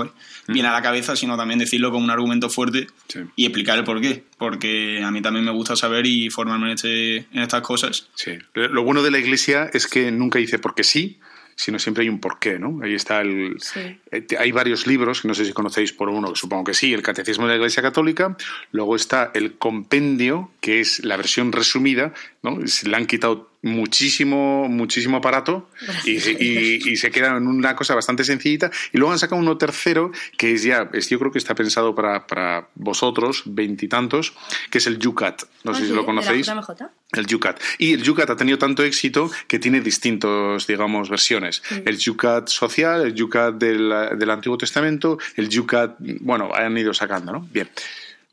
viene a la cabeza, sino también decirlo con un argumento fuerte
Sí.
y explicar el por qué. Porque a mí también me gusta saber y formarme en, este, en estas cosas.
Sí. Lo bueno de la iglesia es que nunca dice porque sí, sino siempre hay un porqué, ¿no? Ahí está el...
Sí.
eh, Hay varios libros, que no sé si conocéis por uno, supongo que sí, el Catecismo de la Iglesia Católica, luego está el compendio, que es la versión resumida, ¿no? Se le han quitado muchísimo, muchísimo aparato y, se- y- y se queda en una cosa bastante sencillita, y luego han sacado uno tercero, que es ya, es, yo creo que está pensado para, para vosotros, veintitantos, que es el Yucat, no sé si lo
de la
conocéis.
JMJ.
El Yucat. Y el Yucat ha tenido tanto éxito que tiene distintos, digamos, versiones. El Yucat social, el Yucat del, del Antiguo Testamento, el Yucat, bueno, han ido sacando, ¿no? Bien.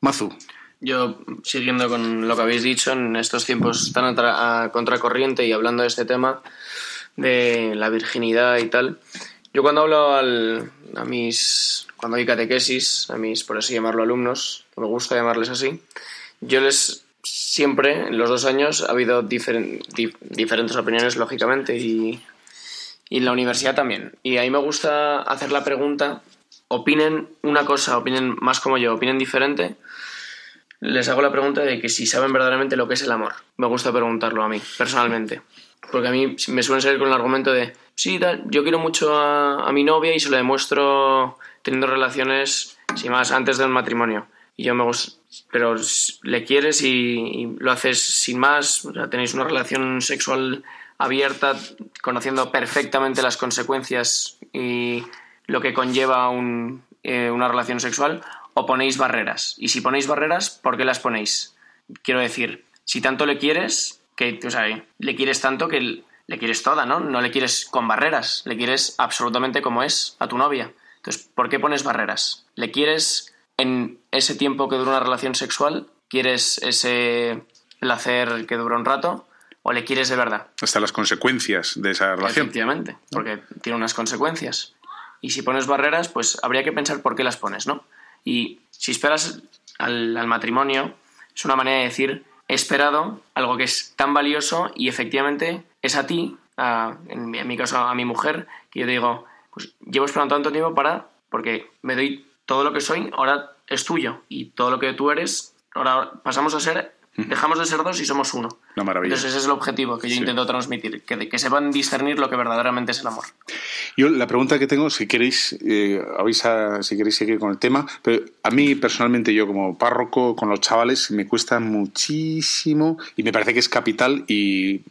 Mazu,
Yo, siguiendo con lo que habéis dicho, en estos tiempos tan a, tra- a contracorriente y hablando de este tema de la virginidad y tal, yo cuando hablo al- a mis, cuando doy catequesis, a mis, por así llamarlo, alumnos, me gusta llamarles así, yo les siempre, en los dos años, ha habido di- diferentes opiniones, lógicamente, y, y en la universidad también. Y ahí me gusta hacer la pregunta, opinen una cosa, opinen más como yo, opinen diferente, les hago la pregunta de que si saben verdaderamente lo que es el amor. Me gusta preguntarlo a mí, personalmente. Porque a mí me suelen salir con el argumento de, sí, tal, yo quiero mucho a, mi novia y se lo demuestro teniendo relaciones, sin más, antes del matrimonio. Y yo me pero le quieres y, y lo haces sin más, o sea, tenéis una relación sexual abierta, conociendo perfectamente las consecuencias y lo que conlleva un- eh, una relación sexual, o ponéis barreras. Y si ponéis barreras, ¿por qué las ponéis? Quiero decir, si tanto le quieres, que, o sea, le quieres tanto que le quieres toda, ¿no? No le quieres con barreras, le quieres absolutamente como es a tu novia. Entonces, ¿por qué pones barreras? ¿Le quieres en ese tiempo que dura una relación sexual? ¿Quieres ese placer que dura un rato? ¿O le quieres de verdad?
hasta las consecuencias de esa relación.
Efectivamente, porque tiene unas consecuencias. Y si pones barreras, pues habría que pensar por qué las pones, ¿no? Y si esperas al, al matrimonio, es una manera de decir, he esperado algo que es tan valioso y efectivamente es a ti, a- en, mi, en mi caso a mi mujer, que yo te digo, pues llevo esperando tanto tiempo para, porque me doy todo lo que soy, ahora es tuyo. Y todo lo que tú eres, ahora pasamos a ser, dejamos de ser dos y somos uno.
Una maravilla.
Entonces ese es el objetivo que yo
Sí.
intento transmitir, que, que sepan discernir lo que verdaderamente es el amor.
Yo la pregunta que tengo, si queréis, eh, avisa si queréis seguir con el tema, pero a mí personalmente, yo como párroco con los chavales, me cuesta muchísimo y me parece que es capital y,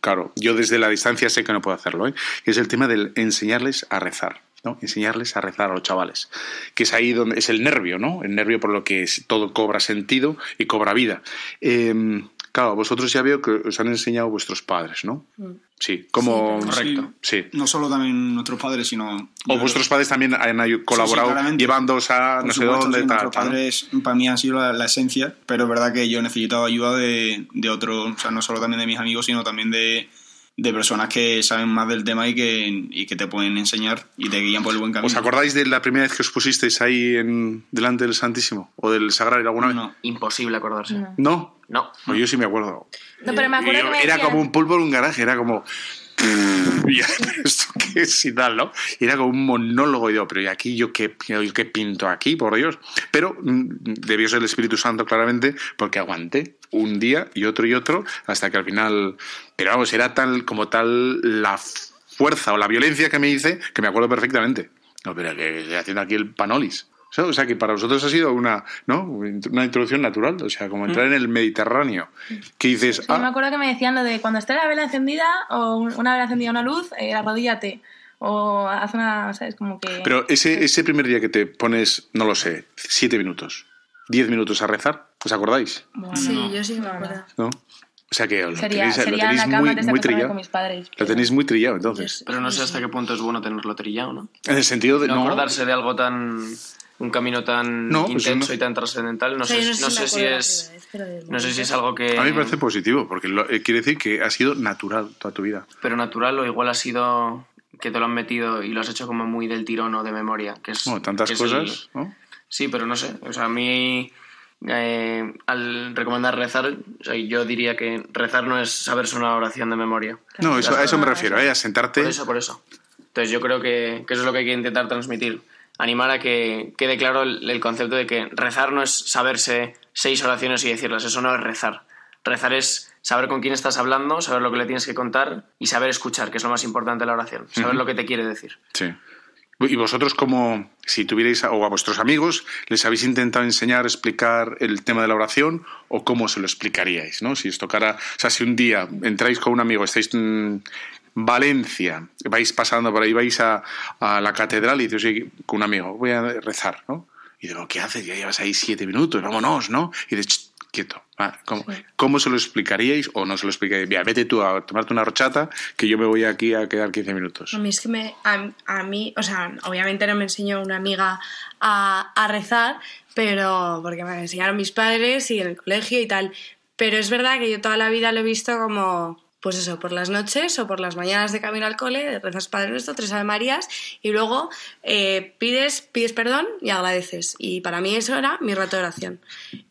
claro, yo desde la distancia sé que no puedo hacerlo, ¿eh? es el tema del enseñarles a rezar. ¿no? enseñarles a rezar a los chavales, que es ahí donde es el nervio, ¿no? El nervio por lo que todo cobra sentido y cobra vida. Eh, claro, vosotros ya veo que os han enseñado vuestros padres, ¿no? Sí, como
Correcto.
Sí.
No solo también nuestros padres, sino...
O vuestros padres también han colaborado
Sí,
llevándoos a
Por
no sé
supuesto,
dónde,
sí,
tal,
nuestros padres para mí han sido la, la esencia, pero es verdad que yo he necesitado ayuda de, de otros, o sea, no solo también de mis amigos, sino también de, de personas que saben más del tema y que, y que te pueden enseñar y te guían por el buen camino.
¿Os acordáis de la primera vez que os pusisteis ahí en, delante del Santísimo? ¿O del Sagrario alguna vez?
No.
Imposible acordarse.
No.
¿No?
No.
Pues yo sí me acuerdo.
No, pero me acuerdo
Y
que me
era
decían-
como un pulpo en un garaje, era como... [laughs] y ¿Esto qué es y tal, no? Y era como un monólogo y digo, pero ¿y aquí yo qué, yo qué pinto aquí, por Dios? Pero mm, debió ser el Espíritu Santo claramente porque aguanté un día y otro y otro hasta que al final... Pero vamos, era tal como tal la fuerza o la violencia que me hice que me acuerdo perfectamente. No, pero que estoy haciendo aquí el panolis. O sea, que para vosotros ha sido una, ¿no? una introducción natural, o sea, como entrar en el Mediterráneo. Que dices,
Sí, me
ah,
acuerdo que me decían lo de cuando esté la vela encendida o un- una vela encendida una luz, eh, arrodíllate. O haz una, ¿sabes? Como que...
pero ese, ese primer día que te pones, no lo sé, siete minutos, diez minutos a rezar, ¿os acordáis?
Bueno,
Sí, yo sí que me acuerdo.
¿No? O sea que lo
sería
tenéis, lo
en
tenéis
la
muy, trillado.
con mis padres.
Lo tenéis muy trillado, entonces.
Pero no sé hasta qué punto es bueno tenerlo trillado, ¿no?
En el sentido de...
No,
No,
acordarse de algo tan... Un camino tan
No, pues
intenso
no.
y tan trascendental. No
O sea,
sé, no si es...
vez,
No sé si es algo que...
A mí me parece positivo, porque lo- eh, quiere decir que ha sido natural toda tu vida.
Pero natural o igual ha sido que te lo han metido y lo has hecho como muy del tirón o de memoria. Que es,
Bueno, tantas
que es el-
cosas, ¿no?
Sí, pero no sé. O sea, a mí, eh, al recomendar rezar, o sea, yo diría que rezar no es saberse una oración de memoria.
No, eso, a eso me refiero, ¿eh? A sentarte...
Por eso, por eso. Entonces yo creo que, que eso es lo que hay que intentar transmitir. Animar a que quede claro el, el concepto de que rezar no es saberse seis oraciones y decirlas. Eso no es rezar. Rezar es saber con quién estás hablando, saber lo que le tienes que contar y saber escuchar, que es lo más importante de la oración. Saber lo que te quiere decir.
Sí. Y vosotros como, si tuvierais, o a vuestros amigos, ¿les habéis intentado enseñar, explicar el tema de la oración o cómo se lo explicaríais? ¿no? Si os tocara, o sea, si un día entráis con un amigo, estáis en Valencia, vais pasando por ahí, vais a, a la catedral y dices, oye, con un amigo, voy a rezar, ¿no? Y digo, ¿qué haces? Ya llevas ahí siete minutos, vámonos, ¿no? Y dices, "Ch, quieto. Ah, ¿cómo, cómo se lo explicaríais o no se lo explicaríais? Mira, vete tú a tomarte una rochata que yo me voy aquí a quedar 15 minutos.
A mí es que me, a, a mí, o sea, obviamente no me enseñó una amiga a, a rezar, pero porque me enseñaron mis padres y en el colegio y tal. Pero es verdad que yo toda la vida lo he visto como, pues eso, por las noches o por las mañanas de camino al cole, rezas Padre Nuestro, tres Ave Marías y luego eh, pides, pides perdón y agradeces. Y para mí eso era mi rato de oración.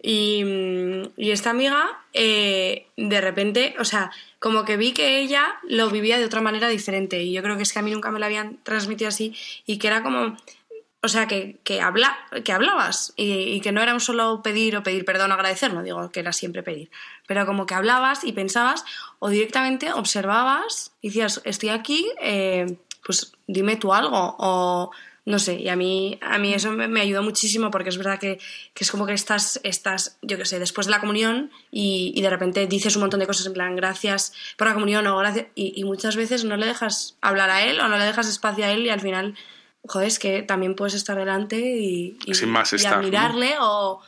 Y, mm, y esta amiga, eh, de repente, o sea, como que vi que ella lo vivía de otra manera diferente. Y yo creo que es que a mí nunca me lo habían transmitido así y que era como. O sea, que, que, habla, que hablabas y, que no era un solo pedir o pedir perdón o agradecer, no digo que era siempre pedir, pero como que hablabas y pensabas o directamente observabas y decías, estoy aquí, eh, pues dime tú algo o no sé, y a mí, a mí eso me, me ayudó muchísimo porque es verdad que, que es como que estás, estás, yo qué sé, después de la comunión y, y de repente dices un montón de cosas en plan, gracias por la comunión o gracias, y, y muchas veces no le dejas hablar a él o no le dejas espacio a él y al final, joder, es que también puedes estar delante y, y,
Sin más
y
estar, ¿no?
admirarle o,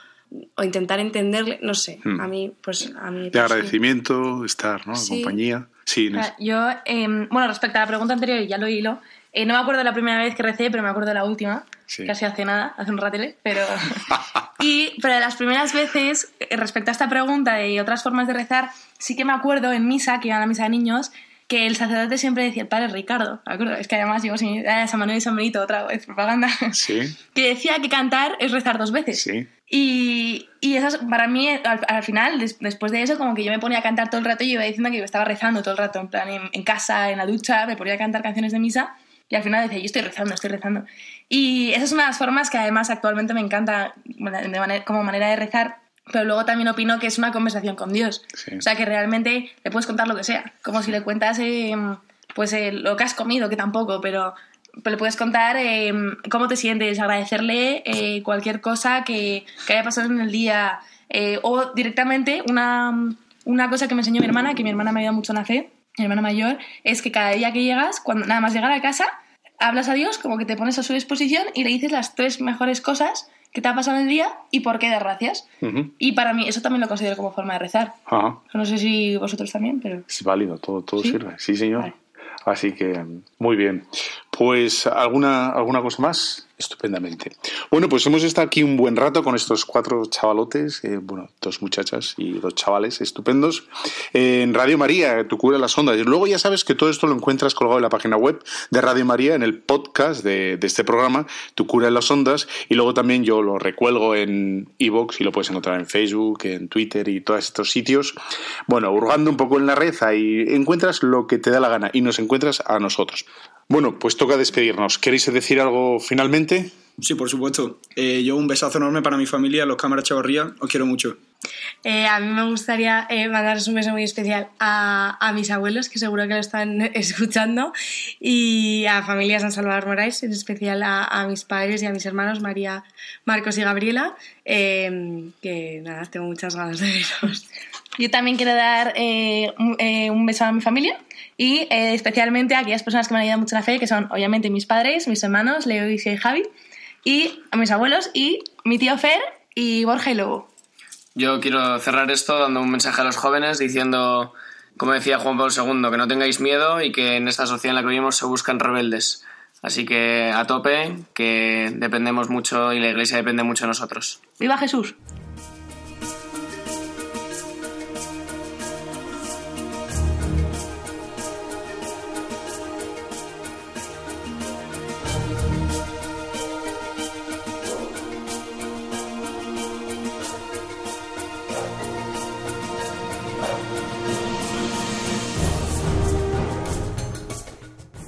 o intentar entenderle, no sé,
Hmm.
a mí, pues a mí...
De
pues, sí.
agradecimiento, estar, ¿no?
Sí.
Compañía. Sí,
O sea, yo, eh, bueno, respecto a la pregunta anterior, y ya lo hilo, eh, no me acuerdo de la primera vez que recé, pero me acuerdo de la última,
Sí.
casi hace nada, hace un ratele, pero... [laughs] y, pero de las primeras veces, eh, respecto a esta pregunta de otras formas de rezar, sí que me acuerdo en misa, que iba a la misa de niños, que el sacerdote siempre decía el padre Ricardo, ¿de acuerdo? Es que además yo sin ah, San Manuel y San Benito, otra vez, propaganda,
Sí, [laughs]
que decía que cantar es rezar dos veces.
sí.
Y, y esas, para mí, al, al final, des- después de eso, como que yo me ponía a cantar todo el rato y iba diciendo que yo estaba rezando todo el rato, en plan, en, en casa, en la ducha, me ponía a cantar canciones de misa y al final decía, yo estoy rezando, estoy rezando. Y esa es una de las formas que además actualmente me encanta de manera- como manera de rezar, pero luego también opino que es una conversación con Dios.
Sí.
O sea, que realmente le puedes contar lo que sea, como si le cuentas eh, pues eh, lo que has comido, que tampoco, pero, pero le puedes contar eh, cómo te sientes, agradecerle eh, cualquier cosa que, que haya pasado en el día, eh, o directamente una, una cosa que me enseñó mi hermana, que mi hermana me ha ayudado mucho en la fe, mi hermana mayor, es que cada día que llegas, cuando nada más llegar a casa, hablas a Dios, como que te pones a su disposición y le dices las tres mejores cosas que te ha pasado en el día y por qué das gracias. Y para mí eso también lo considero como forma de rezar.
Ajá.
No sé si vosotros también, pero...
Es válido, todo, todo
¿Sí?
sirve. Sí, señor.
Vale.
Así que, muy bien. Pues, ¿alguna, ¿alguna cosa más? Estupendamente. Bueno, pues hemos estado aquí un buen rato con estos cuatro chavalotes, eh, bueno, dos muchachas y dos chavales estupendos, eh, en Radio María, tu cura las ondas. Y luego ya sabes que todo esto lo encuentras colgado en la página web de Radio María, en el podcast de, este programa, Tu cura en las ondas, y luego también yo lo recuelgo en iVoox y lo puedes encontrar en Facebook, en Twitter y todos estos sitios. Bueno, hurgando un poco en la red, ahí encuentras lo que te da la gana y nos encuentras a nosotros. Bueno, pues toca despedirnos. ¿Queréis decir algo finalmente?
Sí, por supuesto. Eh, yo un besazo enorme para mi familia, los cámaras Chavarría. Os quiero mucho.
Eh, a mí me gustaría eh, mandaros un beso muy especial a, a mis abuelos, que seguro que lo están [laughs] escuchando, y a familia San Salvador Moraes, en especial a, a mis padres y a mis hermanos María, Marcos y Gabriela, eh, que nada, tengo muchas ganas de veros.
Yo también quiero dar eh, un, eh, un beso a mi familia y eh, especialmente a aquellas personas que me han ayudado mucho en la fe, que son obviamente mis padres, mis hermanos, Leo, Isia y Javi, y a mis abuelos y mi tío Fer y Borja y Lobo.
Yo quiero cerrar esto dando un mensaje a los jóvenes diciendo, como decía Juan Pablo II, que no tengáis miedo y que en esta sociedad en la que vivimos se buscan rebeldes. Así que a tope, que dependemos mucho y la iglesia depende mucho de nosotros.
¡Viva Jesús!